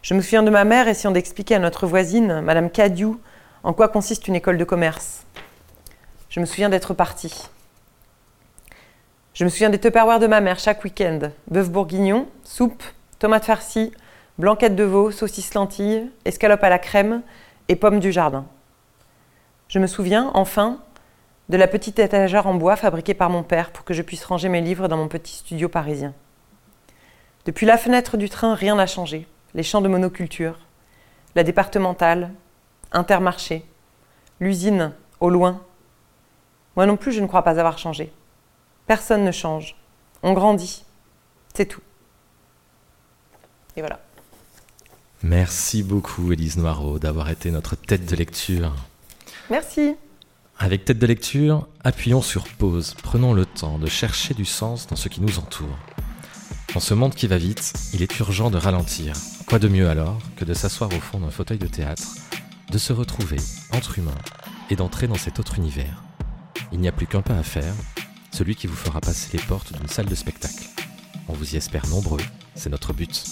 Je me souviens de ma mère essayant d'expliquer à notre voisine, Madame Cadiou, en quoi consiste une école de commerce. Je me souviens d'être partie. Je me souviens des tupperwares de ma mère chaque week-end. Bœuf bourguignon, soupe, tomates farcies, blanquette de veau, saucisse lentilles, escalope à la crème et pommes du jardin. Je me souviens, enfin, de la petite étagère en bois fabriquée par mon père pour que je puisse ranger mes livres dans mon petit studio parisien. Depuis la fenêtre du train, rien n'a changé. Les champs de monoculture, la départementale, Intermarché, l'usine, au loin. Moi non plus, je ne crois pas avoir changé. Personne ne change. On grandit. C'est tout. Et voilà. Merci beaucoup, Élise Noireau, d'avoir été notre tête de lecture. Merci. Avec tête de lecture, appuyons sur pause, prenons le temps de chercher du sens dans ce qui nous entoure. Dans ce monde qui va vite, il est urgent de ralentir. Quoi de mieux alors que de s'asseoir au fond d'un fauteuil de théâtre, de se retrouver entre humains et d'entrer dans cet autre univers. Il n'y a plus qu'un pas à faire, celui qui vous fera passer les portes d'une salle de spectacle. On vous y espère nombreux, c'est notre but.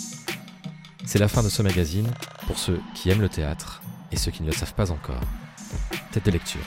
C'est la fin de ce magazine pour ceux qui aiment le théâtre et ceux qui ne le savent pas encore. Tête de lecture.